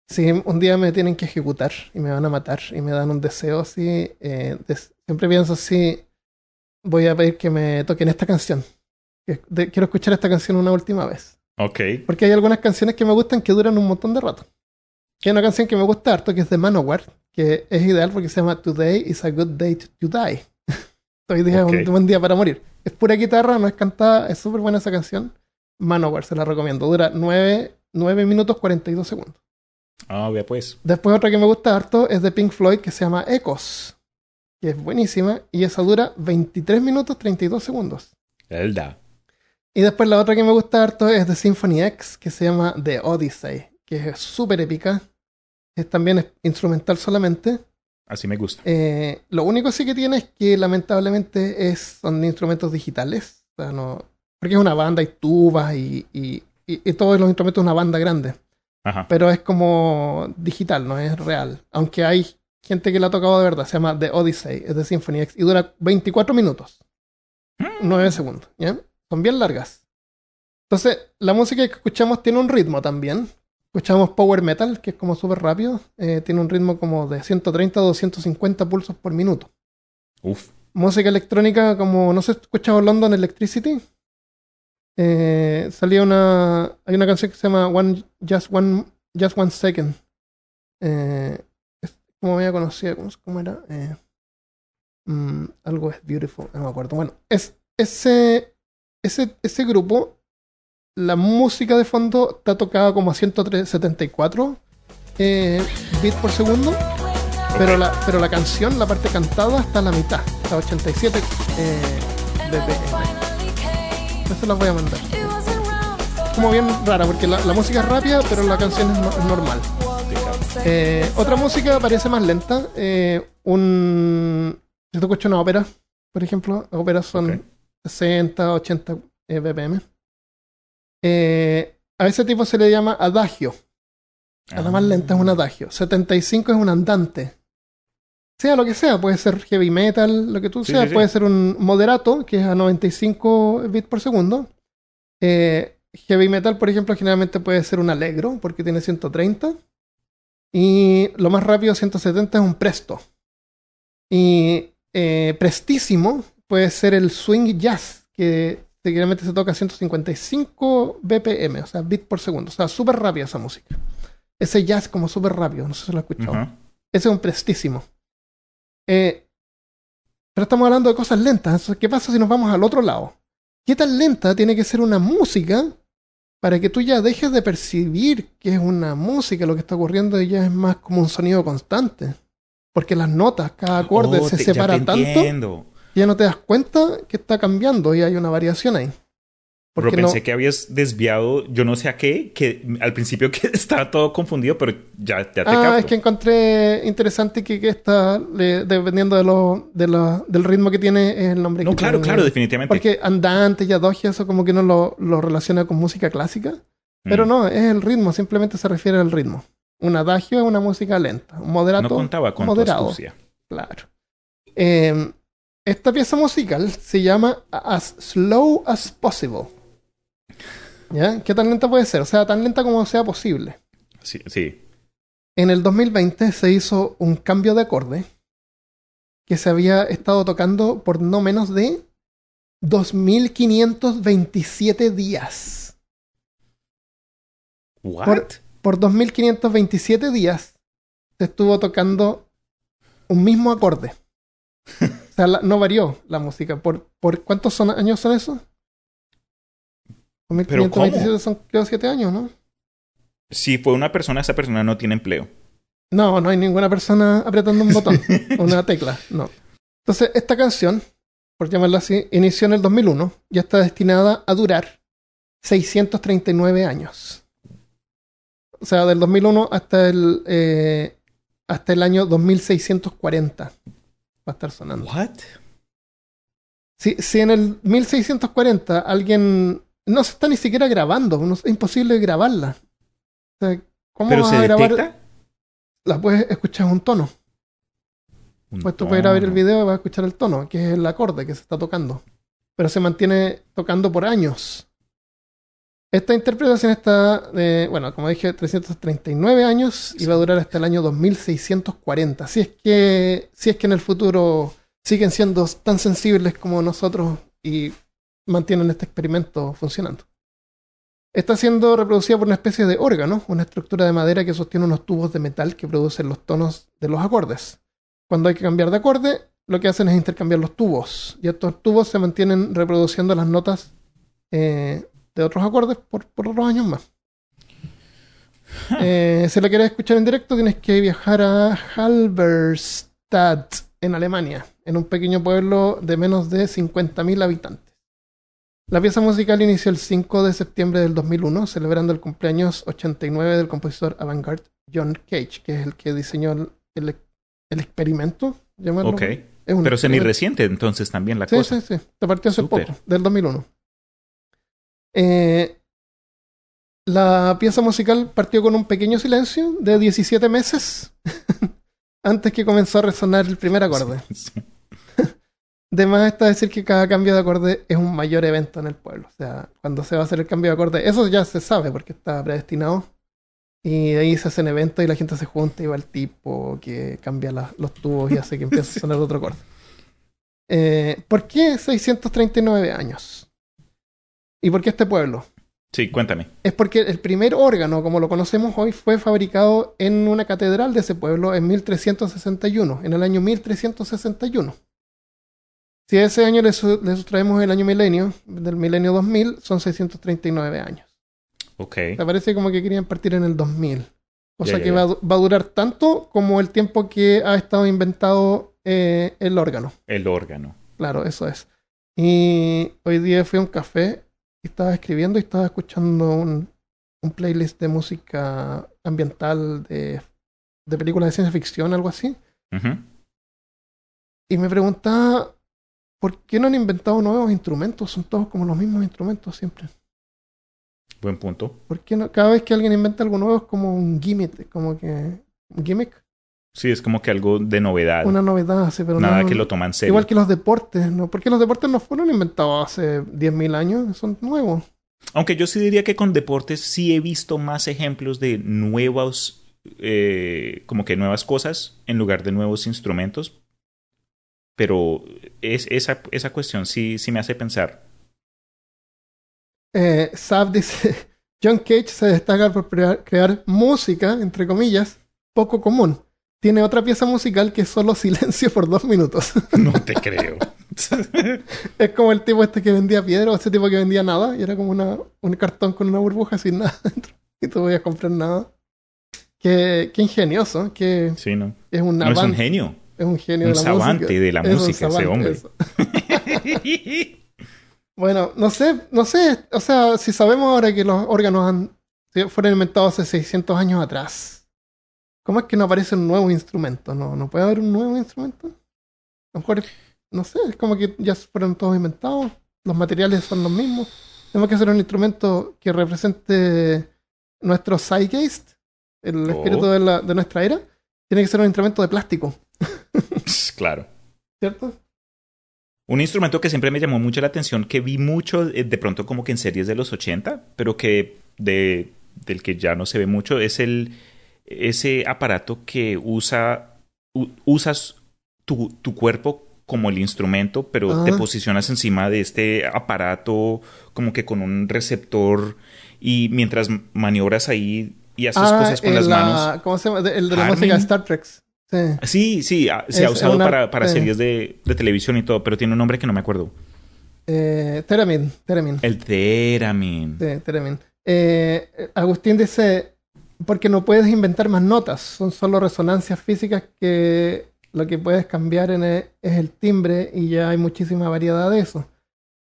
Si un día me tienen que ejecutar y me van a matar y me dan un deseo así, eh, des- siempre pienso así, voy a pedir que me toquen esta canción. Quiero escuchar esta canción una última vez. Ok. Porque hay algunas canciones que me gustan que duran un montón de rato. Hay una canción que me gusta harto que es de Manowar, que es ideal porque se llama Today is a good day to, die. Hoy día es un buen día para morir. Es pura guitarra, no es cantada, es súper buena esa canción. Manowar, se la recomiendo. Dura 9, 9 minutos 42 segundos. Ah, vea pues. Después otra que me gusta harto es de Pink Floyd que se llama Echoes, que es buenísima y esa dura 23 minutos 32 segundos. Elda. Y después la otra que me gusta harto es de Symphony X, que se llama The Odyssey, que es súper épica. Es también es instrumental solamente. Así me gusta. Eh, lo único sí que tiene es que lamentablemente es, son instrumentos digitales. O sea, no, porque es una banda y tubas y, y, y- y todos los instrumentos de una banda grande. Ajá. Pero es como digital, no es real. Aunque hay gente que la ha tocado de verdad. Se llama The Odyssey, es de Symphony X y dura 24 minutos. 9 segundos, ¿ya? Son bien largas. Entonces, la música que escuchamos tiene un ritmo también. Escuchamos power metal, que es como súper rápido. Eh, tiene un ritmo como de 130 a 250 pulsos por minuto. Uf. Música electrónica como, no sé, ¿escuchado London Electricity? Eh, salía una, hay una canción que se llama One, Just One, Just One Second. Eh, es como me conocía, ¿cómo, cómo era? Eh, mm, algo es beautiful, no me acuerdo. Bueno, es ese, ese, ese grupo, la música de fondo está tocada como a 174 eh, bits por segundo. Pero la, pero la canción, la parte cantada, está a la mitad. Está a 87 eh, BPM. Eso las voy a mandar. Como bien rara, porque la, la música es rápida, pero la canción es, no- es normal. Eh, otra música parece más lenta. Eh, un. Si tú escuchas una ópera, por ejemplo, óperas son Ok. 60, 80 eh, BPM. Eh, a ese tipo se le llama adagio. A la más lenta es un adagio. 75 es un andante. Sea lo que sea, puede ser heavy metal, lo que tú Sí, seas, sí, sí. puede ser un moderato, que es a 95 bits por segundo. Eh, heavy metal, por ejemplo, generalmente puede ser un alegro, porque tiene 130. Y lo más rápido, 170, es un presto. Y eh, prestísimo puede ser el swing jazz, que generalmente se toca a 155 BPM, o sea, bits por segundo. O sea, súper rápida esa música. Ese jazz como súper rápido, no sé si lo has escuchado. Ese es un prestísimo. Eh, pero estamos hablando de cosas lentas. Entonces, ¿Qué pasa si nos vamos al otro lado? ¿Qué tan lenta tiene que ser una música para que tú ya dejes de percibir que es una música lo que está ocurriendo y ya es más como un sonido constante? Porque las notas, cada acorde Oh, se te- ya separa te tanto entiendo. Ya no te das cuenta que está cambiando y hay una variación ahí. Pero Porque no, pensé que habías desviado, yo no sé a qué, que al principio que estaba todo confundido, pero ya, ya te ah, capto. es que encontré interesante que, que esta, le- dependiendo de lo, de la- del ritmo que tiene, es el nombre No, que claro, tiene. claro, definitivamente. Porque andante y adagio, eso como que no lo, lo relaciona con música clásica. Pero Mm. no, es el ritmo, simplemente se refiere al ritmo. Un adagio es una música lenta, un moderato, No contaba con moderado. tu claro. Eh, esta pieza musical se llama As Slow as Possible. ¿Ya? ¿Qué tan lenta puede ser? O sea, tan lenta como sea posible. Sí, sí. En el 2020 se hizo un cambio de acorde que se había estado tocando por no menos de 2.527 días. What? Por- Por 2.527 días se estuvo tocando un mismo acorde. O sea, la- no varió la música. ¿Por, por cuántos son- años son cómo? 2.527 son creo 7 años, ¿no? Si fue una persona, esa persona no tiene empleo. No, no hay ninguna persona apretando un botón, una tecla, no. Entonces, esta canción, por llamarla así, inició en el 2001 y está destinada a durar 639 años. O sea, del 2001 hasta el, eh, hasta el año 2640 va a estar sonando. What? Si, si en el 1640 alguien no se está ni siquiera grabando, no- es imposible grabarla. O sea, ¿cómo ¿Pero vas se a grabar? detecta? La puedes escuchar un tono. Un Pues tú puedes ir a ver el video y vas a escuchar el tono, que es el acorde que se está tocando. Pero se mantiene tocando por años. Esta interpretación está, de, bueno, como dije, 339 años y va a durar hasta el año 2640. Si es que, si es que en el futuro siguen siendo tan sensibles como nosotros y mantienen este experimento funcionando. Está siendo reproducida por una especie de órgano, una estructura de madera que sostiene unos tubos de metal que producen los tonos de los acordes. Cuando hay que cambiar de acorde, lo que hacen es intercambiar los tubos. Y estos tubos se mantienen reproduciendo las notas eh, de otros acordes por, por otros años más. Eh, si la quieres escuchar en directo, tienes que viajar a Halberstadt, en Alemania, en un pequeño pueblo de menos de 50.000 habitantes. La pieza musical inició el 5 de septiembre del 2001, celebrando el cumpleaños 89 del compositor avant-garde John Cage, que es el que diseñó el, el- el experimento. llamarlo. Ok. Es Pero semi reciente entonces también la Sí, cosa. sí, sí. Te partió hace poco, del 2001. Eh, la pieza musical partió con un pequeño silencio de 17 meses antes que comenzó a resonar el primer acorde. Sí. De más está decir que cada cambio de acorde es un mayor evento en el pueblo. O sea, cuando se va a hacer el cambio de acorde, eso ya se sabe porque está predestinado. Y de ahí se hacen eventos y la gente se junta y va el tipo que cambia la- los tubos y hace que empiece a sonar otro acorde. Eh, ¿Por qué 639 años? ¿Y por qué este pueblo? Sí, cuéntame. Es porque el primer órgano, como lo conocemos hoy, fue fabricado en una catedral de ese pueblo en 1361, en el año 1361. Si a ese año le, su- le sustraemos el año milenio, del milenio 2000, son 639 años. Ok. Me parece como que querían partir en el 2000. Cosa Ya, ya, que ya. Va, va a durar tanto como el tiempo que ha estado inventado eh, el órgano. El órgano. Claro, eso es. Y hoy día fui a un café estaba escribiendo y estaba escuchando un, un playlist de música ambiental de, de películas de ciencia ficción, algo así. Y me preguntaba, ¿por qué no han inventado nuevos instrumentos? Son todos como los mismos instrumentos siempre. Buen punto. ¿Por qué no? Cada vez que alguien inventa algo nuevo es como un gimmick, como que... Un gimmick, Sí, es como que algo de novedad. una novedad así, pero Nada no- que lo toman en serio. Igual que los deportes, ¿no? Porque los deportes no fueron inventados hace 10.000 años, son nuevos. Aunque yo sí diría que con deportes sí he visto más ejemplos de nuevos, eh, como que nuevas cosas en lugar de nuevos instrumentos. Pero es, esa, esa cuestión sí, sí me hace pensar. Eh, Saab dice, John Cage se destaca por crear, crear música, entre comillas, poco común. Tiene otra pieza musical que es solo silencio por dos minutos. No te creo. es como el tipo este que vendía piedra o ese tipo que vendía nada y era como una, un cartón con una burbuja sin nada dentro. Y tú podías comprar nada. Qué, qué ingenioso, que Sí, ¿no? es un No es un genio. es un genio un de la música. de la Es música, ese hombre. Bueno, no sé, no sé, o sea, si sabemos ahora que los órganos han, fueron inventados hace 600 años atrás, ¿cómo es que no aparece un nuevo instrumento? ¿No, no puede haber un nuevo instrumento? A lo mejor, no sé, es como que ya fueron todos inventados, los materiales son los mismos. Tenemos que hacer un instrumento que represente nuestro zeitgeist, el Oh. espíritu de, la, de nuestra era. Tiene que ser un instrumento de plástico, claro. ¿cierto? Un instrumento que siempre me llamó mucho la atención, que vi mucho eh, de pronto como que en series de los 80, pero que de, del que ya no se ve mucho, es el ese aparato que usa u- usas tu, tu cuerpo como el instrumento, pero Ah. te posicionas encima de este aparato como que con un receptor y mientras maniobras ahí y haces cosas con las la- manos. ¿Cómo se llama? El de la música de Star Trek. Sí. Sí, sí, ah, se Es ha usado una- para, para series de, de televisión y todo, pero tiene un nombre que no me acuerdo. Eh, Theremin, Theremin. El Theremin. Sí, Theremin. Eh, Agustín dice, porque no puedes inventar más notas, son solo resonancias físicas que lo que puedes cambiar en e- es el timbre y ya hay muchísima variedad de eso.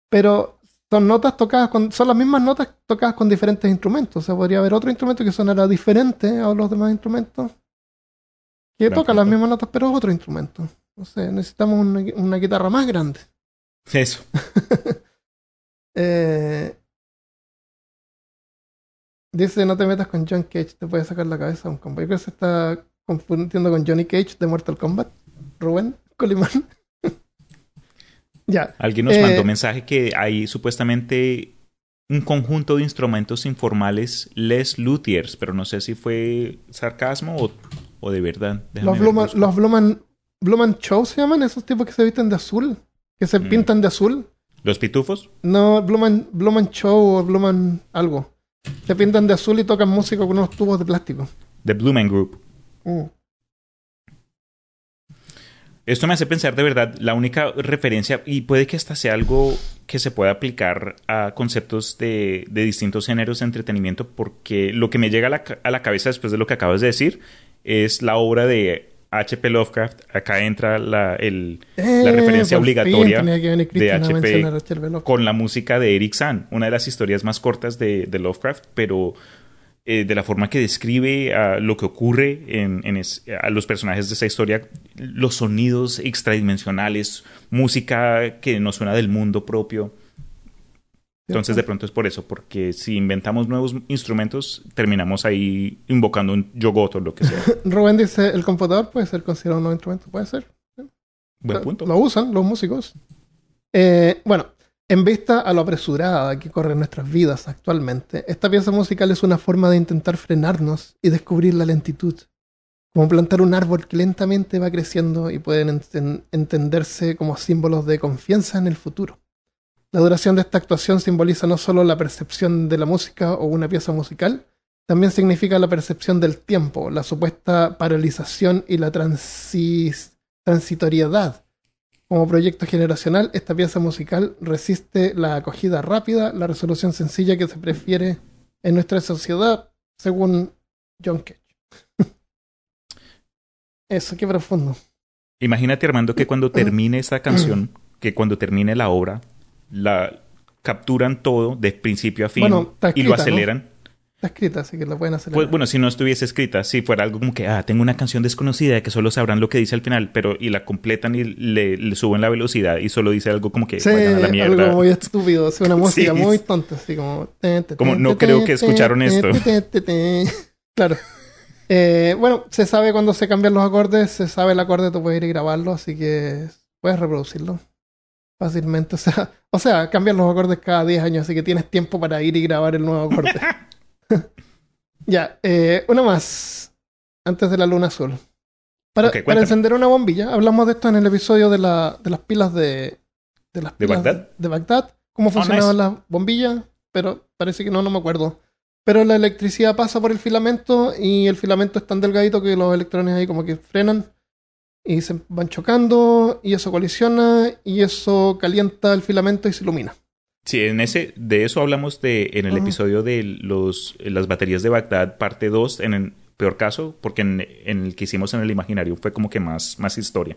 Pero son notas tocadas con, son las mismas notas tocadas con diferentes instrumentos. O sea, podría haber otro instrumento que sonara diferente a los demás instrumentos. Que toca las mismas notas, pero es otro instrumento. No sé, necesitamos una, una guitarra más grande. Eso. Eh, dice, no te metas con John Cage, te puede sacar la cabeza un combo. Yo creo que se está confundiendo con Johnny Cage de Mortal Kombat. Rubén Colimán. ya. Alguien nos Eh, mandó mensaje que hay supuestamente un conjunto de instrumentos informales Les Luthiers, pero no sé si fue sarcasmo o, o de verdad. Déjame Los Bluman, los Bluman, Bluman Show se llaman esos tipos que se visten de azul, que se Mm. pintan de azul. ¿Los pitufos? No, Bluman, Bluman Show o Bluman algo. Se pintan de azul y tocan música con unos tubos de plástico. The Blumen Group. Mm. Esto me hace pensar de verdad, la única referencia, y puede que hasta sea algo que se pueda aplicar a conceptos de, de distintos géneros de entretenimiento, porque lo que me llega a la, a la cabeza después de lo que acabas de decir es la obra de H.P. Lovecraft. Acá entra la, el, la Eh, referencia fin obligatoria de HP con la música de Eric Sand, una de las historias más cortas de, de Lovecraft, pero eh, de la forma que describe lo que ocurre en, en es- a los personajes de esa historia, los sonidos extradimensionales, música que nos suena del mundo propio. Entonces de pronto es por eso, porque si inventamos nuevos instrumentos, terminamos ahí invocando un yogoto o lo que sea. Rubén dice, el computador puede ser considerado un nuevo instrumento, puede ser. Buen punto. Lo usan los músicos. Eh, bueno, en vista a lo apresurada que corren nuestras vidas actualmente, esta pieza musical es una forma de intentar frenarnos y descubrir la lentitud. Como plantar un árbol que lentamente va creciendo y pueden enten- entenderse como símbolos de confianza en el futuro. La duración de esta actuación simboliza no solo la percepción de la música o una pieza musical, también significa la percepción del tiempo, la supuesta paralización y la transitoriedad. Como proyecto generacional, esta pieza musical resiste la acogida rápida, la resolución sencilla que se prefiere en nuestra sociedad, según John Cage. Eso, qué profundo. Imagínate, Armando, que cuando termine esta canción, que cuando termine la obra, la capturan todo de principio a fin Bueno, está y lo escrita, ¿no? aceleran. Está escrita, así que la pueden hacer. Pues, bueno, si no estuviese escrita, si fuera algo como que, ah, tengo una canción desconocida que solo sabrán lo que dice al final, pero y la completan y le, le suben la velocidad y solo dice algo como que, Sí, a la mierda. algo muy estúpido, es una música Sí. muy tonta, así como... Como, no creo que escucharon esto. Claro. Eh, bueno, se sabe cuando se cambian los acordes, se sabe el acorde, tú puedes ir y grabarlo, así que puedes reproducirlo fácilmente. O sea, o sea, cambian los acordes cada 10 años, así que tienes tiempo para ir y grabar el nuevo acorde. ya, eh, una más, antes de la luna azul. Para, encender una bombilla, hablamos de esto en el episodio de, la, de las pilas de... ¿De, las ¿De pilas Bagdad? De, Bagdad. Cómo Oh, funcionaban nice. las bombillas, pero parece que no, no me acuerdo. Pero la electricidad pasa por el filamento y el filamento es tan delgadito que los electrones ahí como que frenan y se van chocando y eso colisiona y eso calienta el filamento y se ilumina. Sí, en ese, de eso hablamos de, en el episodio de los, las baterías de Bagdad, parte 2, en el- peor caso, porque en, en el que hicimos en el imaginario fue como que más, más historia.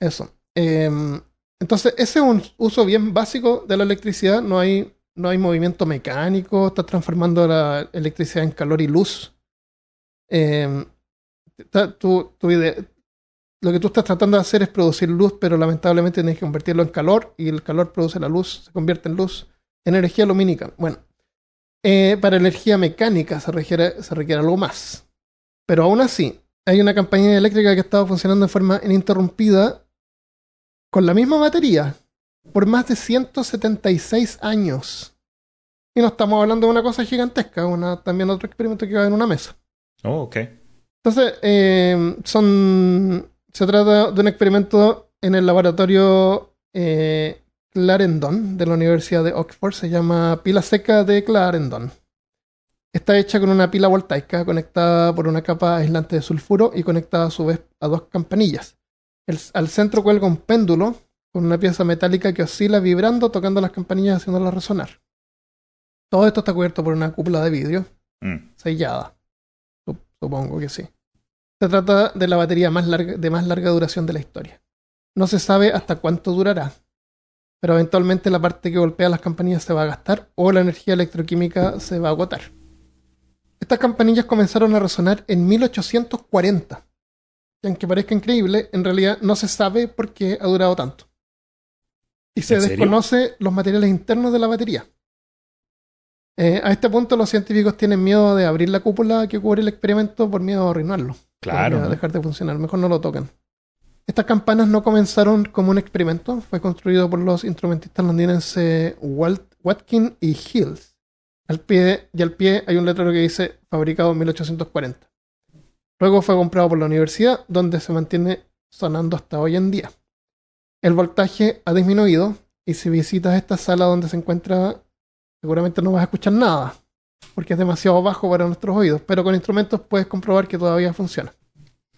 Eso. Em, entonces, ese es un uso bien básico de la electricidad. No hay, no hay movimiento mecánico, está transformando la electricidad en calor y luz. Ta- tu- tu idea- lo que tú estás tratando de hacer es producir luz, pero lamentablemente tienes que convertirlo en calor y el calor produce la luz, se convierte en luz, en energía lumínica. Bueno, eh, para energía mecánica se requiere, se requiere algo más. Pero aún así, hay una compañía eléctrica que ha estado funcionando de forma ininterrumpida con la misma batería por más de 176 años. Y no estamos hablando de una cosa gigantesca, una, también otro experimento que va en una mesa. Oh, ok. Entonces, eh, son. Se trata de un experimento en el laboratorio eh, Clarendon de la Universidad de Oxford. Se llama pila seca de Clarendon. Está hecha con una pila voltaica conectada por una capa aislante de sulfuro y conectada a su vez a dos campanillas. El- al centro cuelga un péndulo con una pieza metálica que oscila vibrando, tocando las campanillas haciéndolas resonar. Todo esto está cubierto por una cúpula de vidrio Mm. sellada. Sup- Supongo que sí. Se trata de la batería más larga, de más larga duración de la historia. No se sabe hasta cuánto durará, pero eventualmente la parte que golpea las campanillas se va a gastar o la energía electroquímica se va a agotar. Estas campanillas comenzaron a resonar en 1840. Y aunque parezca increíble, en realidad no se sabe por qué ha durado tanto. Y se desconoce los materiales internos de la batería. Eh, a este punto los científicos tienen miedo de abrir la cúpula que cubre el experimento por miedo a arruinarlo. Claro. Dejar de funcionar, mejor no lo tocan. Estas campanas no comenzaron como un experimento, fue construido por los instrumentistas londinenses Walt, Watkin y Hills. Al pie, y al pie hay un letrero que dice fabricado en 1840. Luego fue comprado por la universidad, donde se mantiene sonando hasta hoy en día. El voltaje ha disminuido y si visitas esta sala donde se encuentra, seguramente no vas a escuchar nada, porque es demasiado bajo para nuestros oídos, pero con instrumentos puedes comprobar que todavía funciona.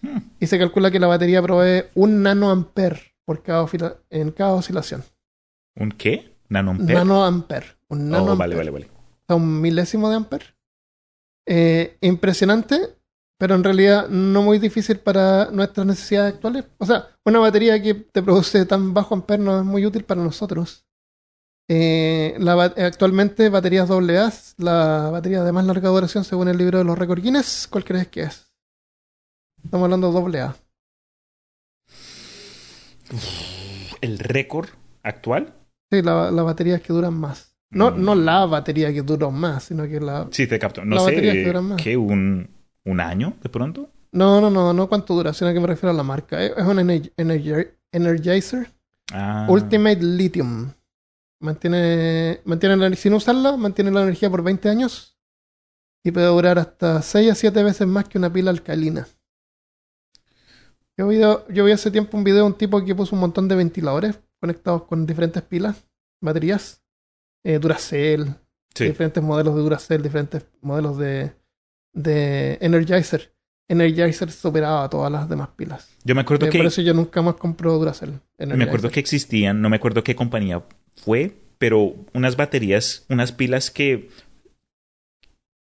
Hmm. Y se calcula que la batería provee un nanoamper por cada en cada oscilación. ¿Un qué? ¿Nanoampere? Nanoamper. Un Oh, nanoamper. vale, vale, vale. O sea, un milésimo de amper. Eh, impresionante, pero en realidad no muy difícil para nuestras necesidades actuales. O sea, una batería que te produce tan bajo amper no es muy útil para nosotros. Eh, la actualmente baterías AA, la batería de más larga duración según el libro de los récords Guinness, ¿cuál crees que es? Estamos hablando de AA. ¿El récord actual? Sí, la, la batería que duran más. No, Mm. no la batería que duró más, sino que la... Sí, te capto. No sé, que más. ¿qué? ¿Un, ¿Un año de pronto? No, no, no, no cuánto dura, sino que me refiero a la marca. Es un ener- energi- Energizer Ah, Ultimate Lithium. Mantiene, mantiene la, sin usarla, mantiene la energía por 20 años y puede durar hasta 6 a 7 veces más que una pila alcalina. Yo vi, yo vi hace tiempo un video de un tipo que puso un montón de ventiladores conectados con diferentes pilas, baterías, eh, Duracell, sí. diferentes modelos de Duracell, diferentes modelos de, de Energizer. Energizer superaba todas las demás pilas. Yo me acuerdo Eh, que Por eso yo nunca más compro Duracell. me acuerdo que existían, no me acuerdo qué compañía fue, pero unas baterías, unas pilas que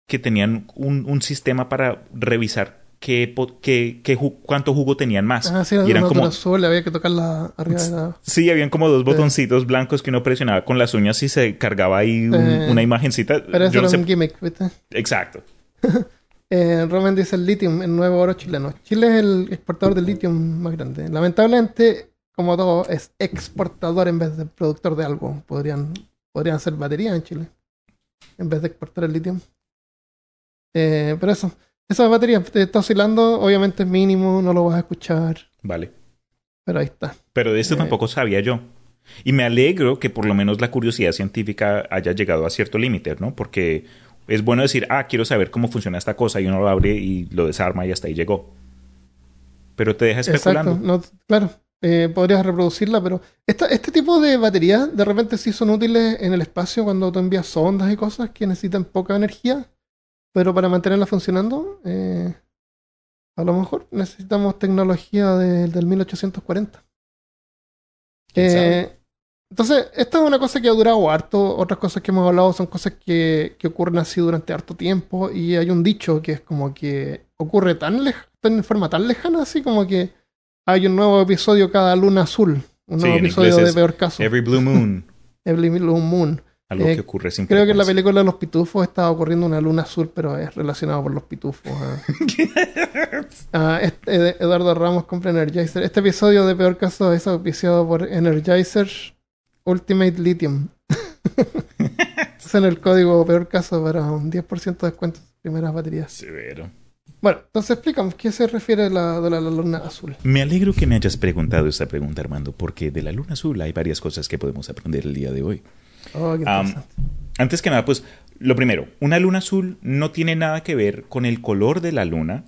que tenían un, un sistema para revisar qué, qué, qué cuánto jugo tenían más. Ah, sí, y eran como había que tocarla arriba de la... Sí, habían como dos botoncitos blancos que uno presionaba con las uñas y se cargaba ahí un- Eh, una imagencita. Pero eso Yo no era sé- un gimmick, ¿viste? Exacto. Eh, Roman dice el lithium, el nuevo oro chileno. Chile es el exportador del lithium más grande. Lamentablemente, como todo, es exportador en vez de productor de algo. Podrían, podrían hacer baterías en Chile en vez de exportar el lithium. Eh, pero eso, esa batería te está oscilando, obviamente es mínimo, no lo vas a escuchar, Vale. pero ahí está. Pero de esto Eh. tampoco sabía yo. Y me alegro que por lo menos la curiosidad científica haya llegado a cierto límite, ¿no? Porque es bueno decir, ah, quiero saber cómo funciona esta cosa y uno lo abre y lo desarma y hasta ahí llegó. Pero te deja especulando. Exacto, no, claro. Eh, podrías reproducirla, pero esta, este tipo de baterías de repente sí son útiles en el espacio cuando tú envías sondas y cosas que necesitan poca energía, pero para mantenerla funcionando, eh, a lo mejor necesitamos tecnología de- del 1840. ¿Quién Eh, Entonces, esta es una cosa que ha durado harto. Otras cosas que hemos hablado son cosas que, que ocurren así durante harto tiempo. Y hay un dicho que es como que ocurre tan lej en forma tan lejana, así como que hay un nuevo episodio cada luna azul. Un nuevo en episodio de es peor caso. Every Blue Moon. Every Blue Moon. Algo Eh, que ocurre Creo que en la película de los pitufos estaba ocurriendo una luna azul, pero es relacionado por los pitufos. ah. Ah, este- Ed- Eduardo Ramos compra Energizer. Este episodio de Peor Caso es auspiciado por Energizer Ultimate Lithium. Usen el código Peor Caso para un 10% de descuento en sus primeras baterías. Severo. Bueno, entonces explícame, ¿qué se refiere a la, de la, la luna azul? Me alegro que me hayas preguntado esta pregunta, Armando, porque de la luna azul hay varias cosas que podemos aprender el día de hoy. Oh, qué. Antes que nada, pues, lo primero, una luna azul no tiene nada que ver con el color de la luna,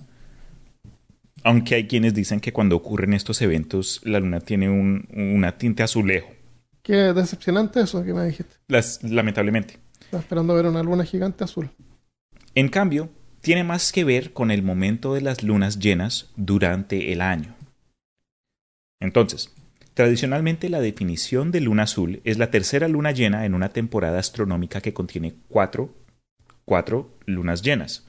aunque hay quienes dicen que cuando ocurren estos eventos, la luna tiene un, una tinte azulejo. Qué decepcionante eso que me dijiste. Las- lamentablemente. Estaba esperando ver una luna gigante azul. En cambio, tiene más que ver con el momento de las lunas llenas durante el año. Entonces, tradicionalmente la definición de luna azul es la tercera luna llena en una temporada astronómica que contiene cuatro, cuatro lunas llenas.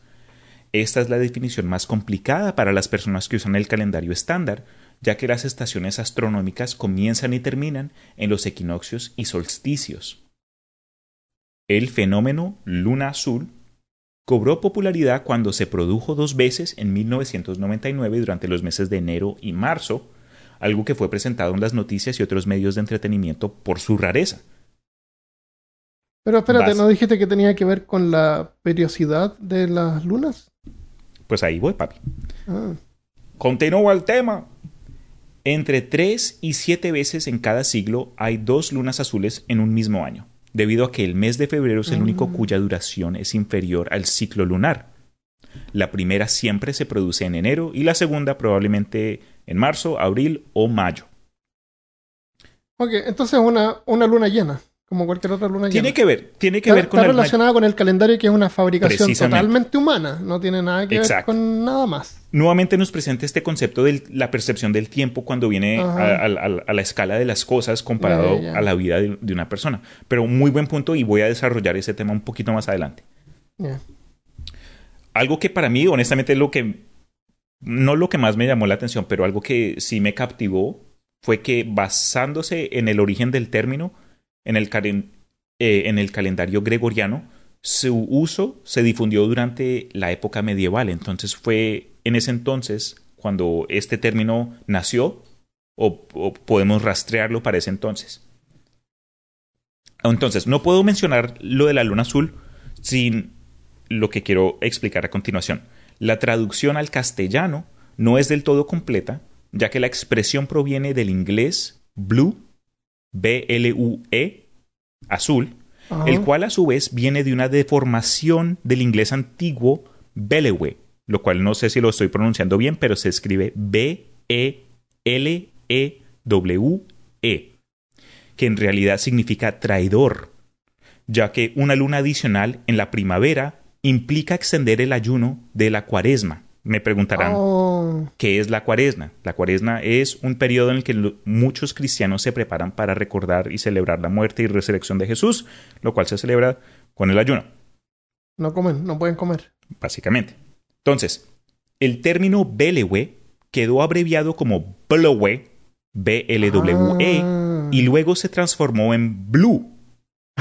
Esta es la definición más complicada para las personas que usan el calendario estándar, ya que las estaciones astronómicas comienzan y terminan en los equinoccios y solsticios. El fenómeno luna azul cobró popularidad cuando se produjo dos veces en 1999 durante los meses de enero y marzo, algo que fue presentado en las noticias y otros medios de entretenimiento por su rareza. Pero espérate, Vas. ¿no dijiste que tenía que ver con la periodicidad de las lunas? Pues ahí voy, papi. Ah, Continúa el tema. Entre 3 y 7 veces en cada siglo hay dos lunas azules en un mismo año, debido a que el mes de febrero es el único cuya duración es inferior al ciclo lunar. La primera siempre se produce en enero y la segunda probablemente en marzo, abril o mayo. ok, entonces una, una luna llena, como cualquier otra luna Tiene llena. que ver, tiene que está, ver con está relacionada con el calendario que es una fabricación totalmente humana. No tiene nada que Exacto. ver con nada más. Nuevamente nos presenta este concepto de la percepción del tiempo cuando viene a, Ajá. a- a- a la escala de las cosas comparado a la vida de, de una persona. Pero muy buen punto y voy a desarrollar ese tema un poquito más adelante. Algo que para mí, honestamente, es lo que. No lo que más me llamó la atención, pero algo que sí me captivó fue que basándose en el origen del término, en el, calen- eh, en el calendario gregoriano, su uso se difundió durante la época medieval. Entonces fue en ese entonces cuando este término nació, o podemos rastrearlo para ese entonces. Entonces, no puedo mencionar lo de la luna azul sin lo que quiero explicar a continuación. La traducción al castellano no es del todo completa, ya que la expresión proviene del inglés blue, B-L-U-E, azul, Ajá. el cual a su vez viene de una deformación del inglés antiguo belewe, lo cual no sé si lo estoy pronunciando bien, pero se escribe B-E-L-E-W-E, que en realidad significa traidor, ya que una luna adicional en la primavera implica extender el ayuno de la cuaresma. Me preguntarán, Oh, ¿Qué es la cuaresma? La cuaresma es un periodo en el que muchos cristianos se preparan para recordar y celebrar la muerte y resurrección de Jesús, lo cual se celebra con el ayuno, no comen, no pueden comer. básicamente. Entonces, el término Belewe quedó abreviado como Blowe, B-L-W-E, Ah. Y luego se transformó en Blue.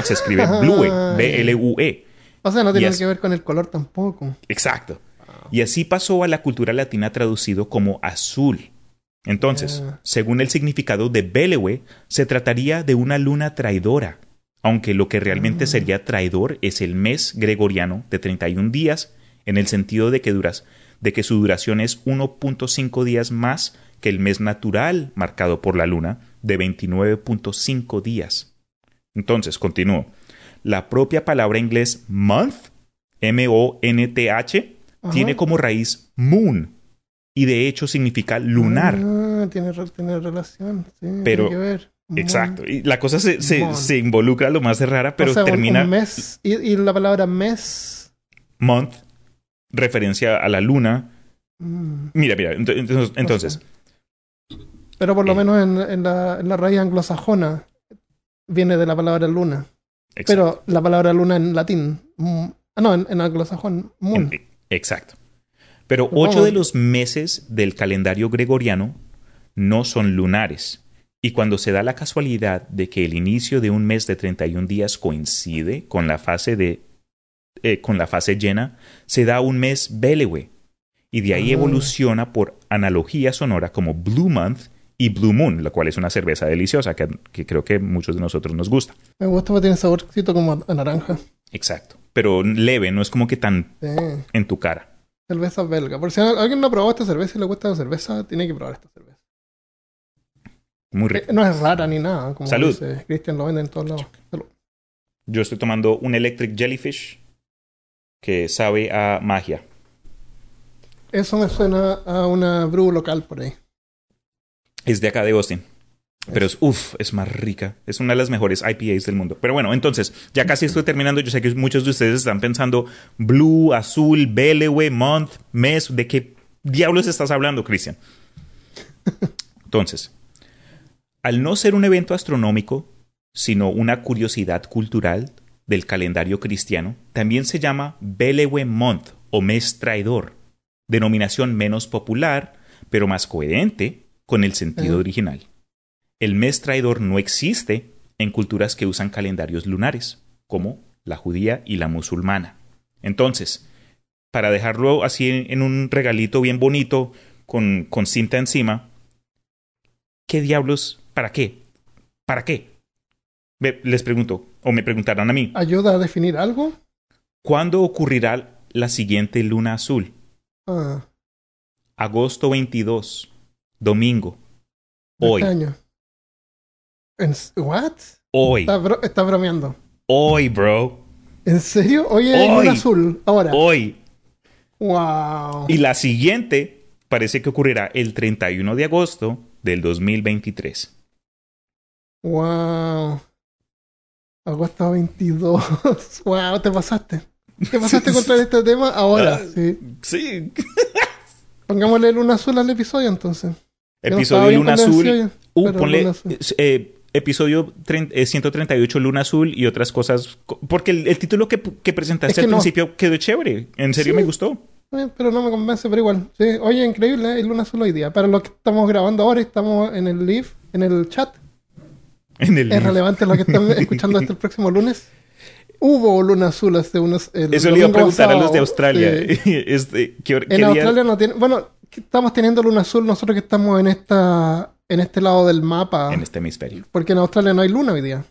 Se escribe Blue, B-L-U-E. O sea, no tiene que ver con el color tampoco. Exacto. Y así pasó a la cultura latina traducido como azul. Entonces, Ya. según el significado de Belewe, se trataría de una luna traidora, aunque lo que realmente sería traidor es el mes gregoriano de 31 días, en el sentido de que, duras, de que su duración es 1.5 días más que el mes natural marcado por la luna, de 29.5 días. Entonces, continúo. La propia palabra inglés month, M-O-N-T-H, Ajá. tiene como raíz moon y de hecho significa lunar. Ah, tiene, tiene relación. Sí, Pero- tiene que ver. Exacto. Y la cosa se, se, involucra lo más de rara, pero O sea, un- termina un mes. Y, y la palabra mes. month, referencia a la luna. mm, Mira, mira, ent- entonces, Pero por lo Eh. menos en, en la, en la raíz anglosajona viene de la palabra luna. Exacto. Pero la palabra luna en latín. mm, ah, no, en, en anglosajón, moon. Exacto. Pero ocho de los meses del calendario gregoriano no son lunares. Y cuando se da la casualidad de que el inicio de un mes de 31 días coincide con la fase de eh, con la fase llena, se da un mes Belewe. Y de ahí Ah. evoluciona por analogía sonora como Blue Month y Blue Moon, la cual es una cerveza deliciosa que, que creo que muchos de nosotros nos gusta. Me gusta porque tiene saborcito como a naranja. Exacto. Pero leve, no es como que tan Sí. en tu cara. Cerveza belga. Por si alguien no ha probado esta cerveza y le gusta la cerveza, tiene que probar esta cerveza. Muy Eh, rico. No es rara ni nada. Como Salud. dice Cristian, lo venden en todos lados. Salud. Yo estoy tomando un Electric Jellyfish que sabe a magia. Eso me suena a una brew local por ahí. Es de acá de Austin. Pero es, uff, es más rica. Es una de las mejores IPAs del mundo. Pero bueno, entonces, ya casi estoy terminando. Yo sé que muchos de ustedes están pensando Blue, Azul, Belewe, Month, Mes. ¿De qué diablos estás hablando, Cristian? Entonces, al no ser un evento astronómico, sino una curiosidad cultural del calendario cristiano, también se llama Belewe Month o mes traidor, denominación menos popular, pero más coherente con el sentido original. El mes traidor no existe en culturas que usan calendarios lunares, como la judía y la musulmana. Entonces, para dejarlo así en, un regalito bien bonito, con, con cinta encima, ¿qué diablos? ¿Para qué? ¿Para qué? Les pregunto, o me preguntarán a mí, ¿Ayuda a definir algo? ¿cuándo ocurrirá la siguiente luna azul? Ah, Agosto 22, domingo. de Hoy, este año. ¿En s- ¿What? hoy, Está, bro- está bromeando. hoy, bro, ¿En serio? Hoy es Hoy. luna azul. Ahora. hoy. Wow. Y la siguiente parece que ocurrirá el 31 de agosto del 2023. Wow. Agosto 22. wow, te pasaste. Te pasaste contra este tema ahora. Ah. Sí. Sí. Pongámosle luna azul al episodio entonces. Yo no Episodio bien Luna Azul. Uh, pero ponle Luna Azul. eh, episodio trein- eh, 138 Luna Azul y otras cosas. co- Porque el, el título que, que presentaste Es que al no. principio quedó chévere. En serio Sí. me gustó. Eh, pero no me convence, pero igual. Sí. Oye, increíble, ¿eh? hay luna azul hoy día. Para lo que estamos grabando ahora, estamos en el live, en el chat. En el Es relevante lo que están escuchando hasta el próximo lunes. Hubo luna azul hace unos. el Eso le iba a preguntar a los de. Australia. Este, ¿qué, hora- qué En día- Australia no tiene. Bueno, estamos teniendo luna azul nosotros que estamos en esta en este lado del mapa. En este hemisferio. Porque en Australia no hay luna hoy día.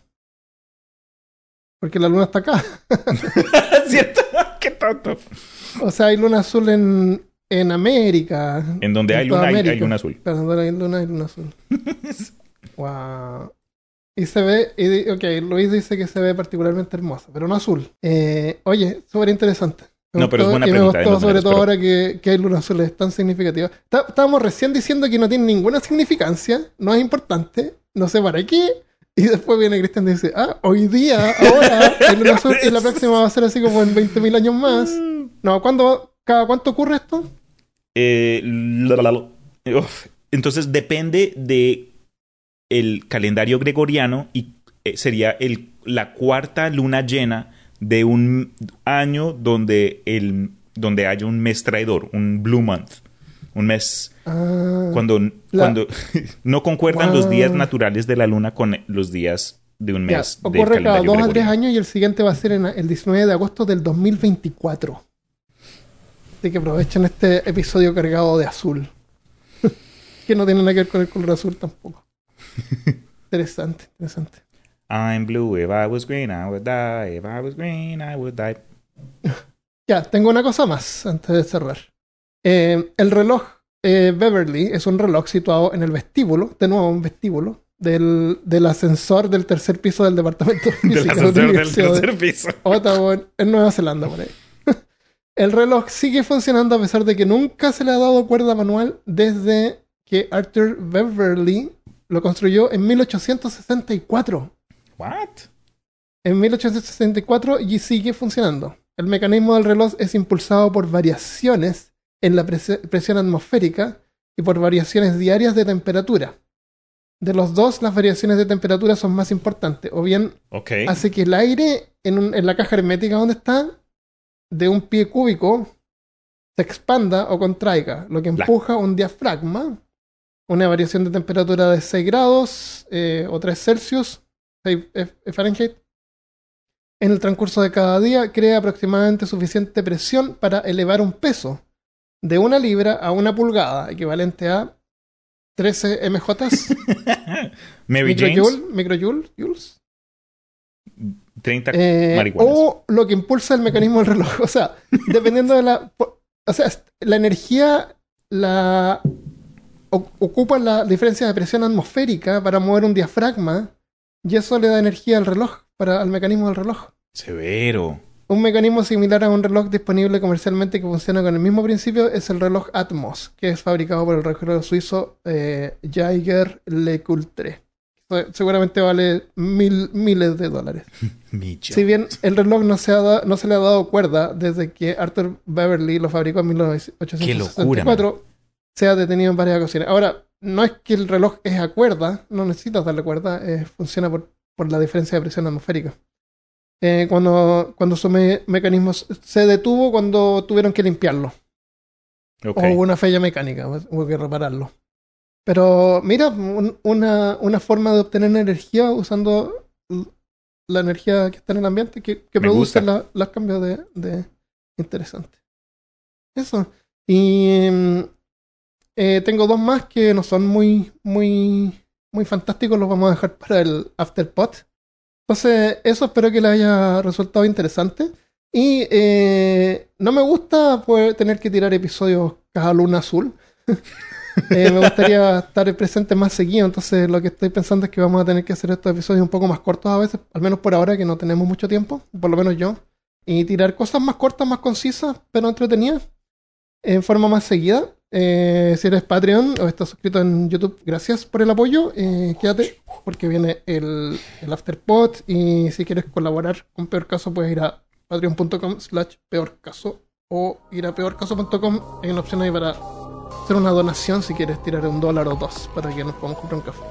Porque la luna está acá. ¿Cierto? ¡Qué tonto! O sea, hay luna azul en, en América. En donde hay luna, hay, hay luna azul. Pero donde hay luna, hay luna azul. wow. Y se ve, y, ok, Luis dice que se ve particularmente hermosa, pero no azul. Eh, oye, súper interesante. Me No, pero es buena y me pregunta de gustó los sobre todo pero- ahora que, que hay luna azul, es tan significativa. Está- Estábamos recién diciendo que no tiene ninguna significancia, no es importante, no sé para qué. Y después viene Cristian y dice, ah, hoy día, ahora, hay luna azul y la próxima va a ser así como en 20.000 años más. No, ¿cuándo, cada cuánto ocurre esto? Eh, la, la, la. Uf. Entonces depende de el calendario gregoriano y eh, sería el, la cuarta luna llena de un año donde, el, donde haya un mes traidor, un blue month. Un mes Ah, cuando, La- cuando no concuerdan los días naturales de la luna con los días de un Ya, mes del ocurre cada dos a tres años y el siguiente va a ser en el 19 de agosto del 2024. Así que aprovechen este episodio cargado de azul. que no tiene nada que ver con el color azul tampoco. interesante, interesante. I'm blue, if I was green, I would die. If I was green, I would die. Ya, tengo una cosa más antes de cerrar. Eh, el reloj eh, Beverly es un reloj situado en el vestíbulo, de nuevo un vestíbulo, del, del ascensor del tercer piso del departamento de Del física de la ascensor del Universidad de- tercer piso. Ottawa, en Nueva Zelanda, por ahí. El reloj sigue funcionando a pesar de que nunca se le ha dado cuerda manual desde que Arthur Beverly lo construyó en 1864. What? En 1864 y sigue funcionando. El mecanismo del reloj es impulsado por variaciones en la presión atmosférica y por variaciones diarias de temperatura. de los dos, las variaciones de temperatura son más importantes. O bien hace que el aire en, un- en la caja hermética donde está, de un pie cúbico, se expanda o contraiga, lo que empuja un diafragma, una variación de temperatura de 6 grados eh, o 3 Celsius, 6 F- Fahrenheit. En el transcurso de cada día crea aproximadamente suficiente presión para elevar un peso de una libra a una pulgada, equivalente a 13 MJ, Mary microjoule, microjoule, joules. 30 Eh, o lo que impulsa el mecanismo del reloj. O sea, dependiendo de la. O sea, la energía la o- ocupa la diferencia de presión atmosférica para mover un diafragma y eso le da energía al reloj, para, al mecanismo del reloj. Severo. Un mecanismo similar a un reloj disponible comercialmente que funciona con el mismo principio es el reloj Atmos, que es fabricado por el reloj suizo eh, Jaeger LeCoultre. Se- Seguramente vale mil, miles de dólares. Si bien el reloj no se, ha da- no se le ha dado cuerda desde que Arthur Beverly lo fabricó en 1864, se ha detenido en varias ocasiones. Ahora, no es que el reloj es a cuerda, no necesitas darle cuerda, eh, funciona por, por la diferencia de presión atmosférica. Eh, cuando, cuando su me- mecanismo se detuvo cuando tuvieron que limpiarlo. O hubo una falla mecánica, hubo que repararlo. Pero mira, un- una, una forma de obtener energía usando la energía que está en el ambiente, que, que produce gusta. la- los cambios de, de... Interesante. Eso. Y mm, eh, tengo dos más que no son muy, muy, muy fantásticos, los vamos a dejar para el afterpot. Entonces, eso espero que les haya resultado interesante. Y eh, no me gusta poder tener que tirar episodios cada luna azul. Eh, me gustaría estar presente más seguido, entonces lo que estoy pensando es que vamos a tener que hacer estos episodios un poco más cortos a veces, al menos por ahora que no tenemos mucho tiempo, por lo menos yo, y tirar cosas más cortas, más concisas, pero entretenidas, en forma más seguida. Eh, si eres Patreon o estás suscrito en YouTube, gracias por el apoyo. Eh, quédate porque viene el, el Afterpod y si quieres colaborar con Peor Caso puedes ir a patreon.com slash peor caso o ir a peorcaso.com. Hay una opción ahí para hacer una donación si quieres tirar un dólar o dos para que nos podamos comprar un café.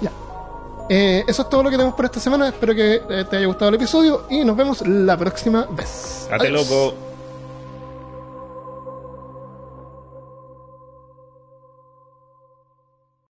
Ya. Eh, eso es todo lo que tenemos por esta semana. Espero que te haya gustado el episodio y nos vemos la próxima vez. Date loco.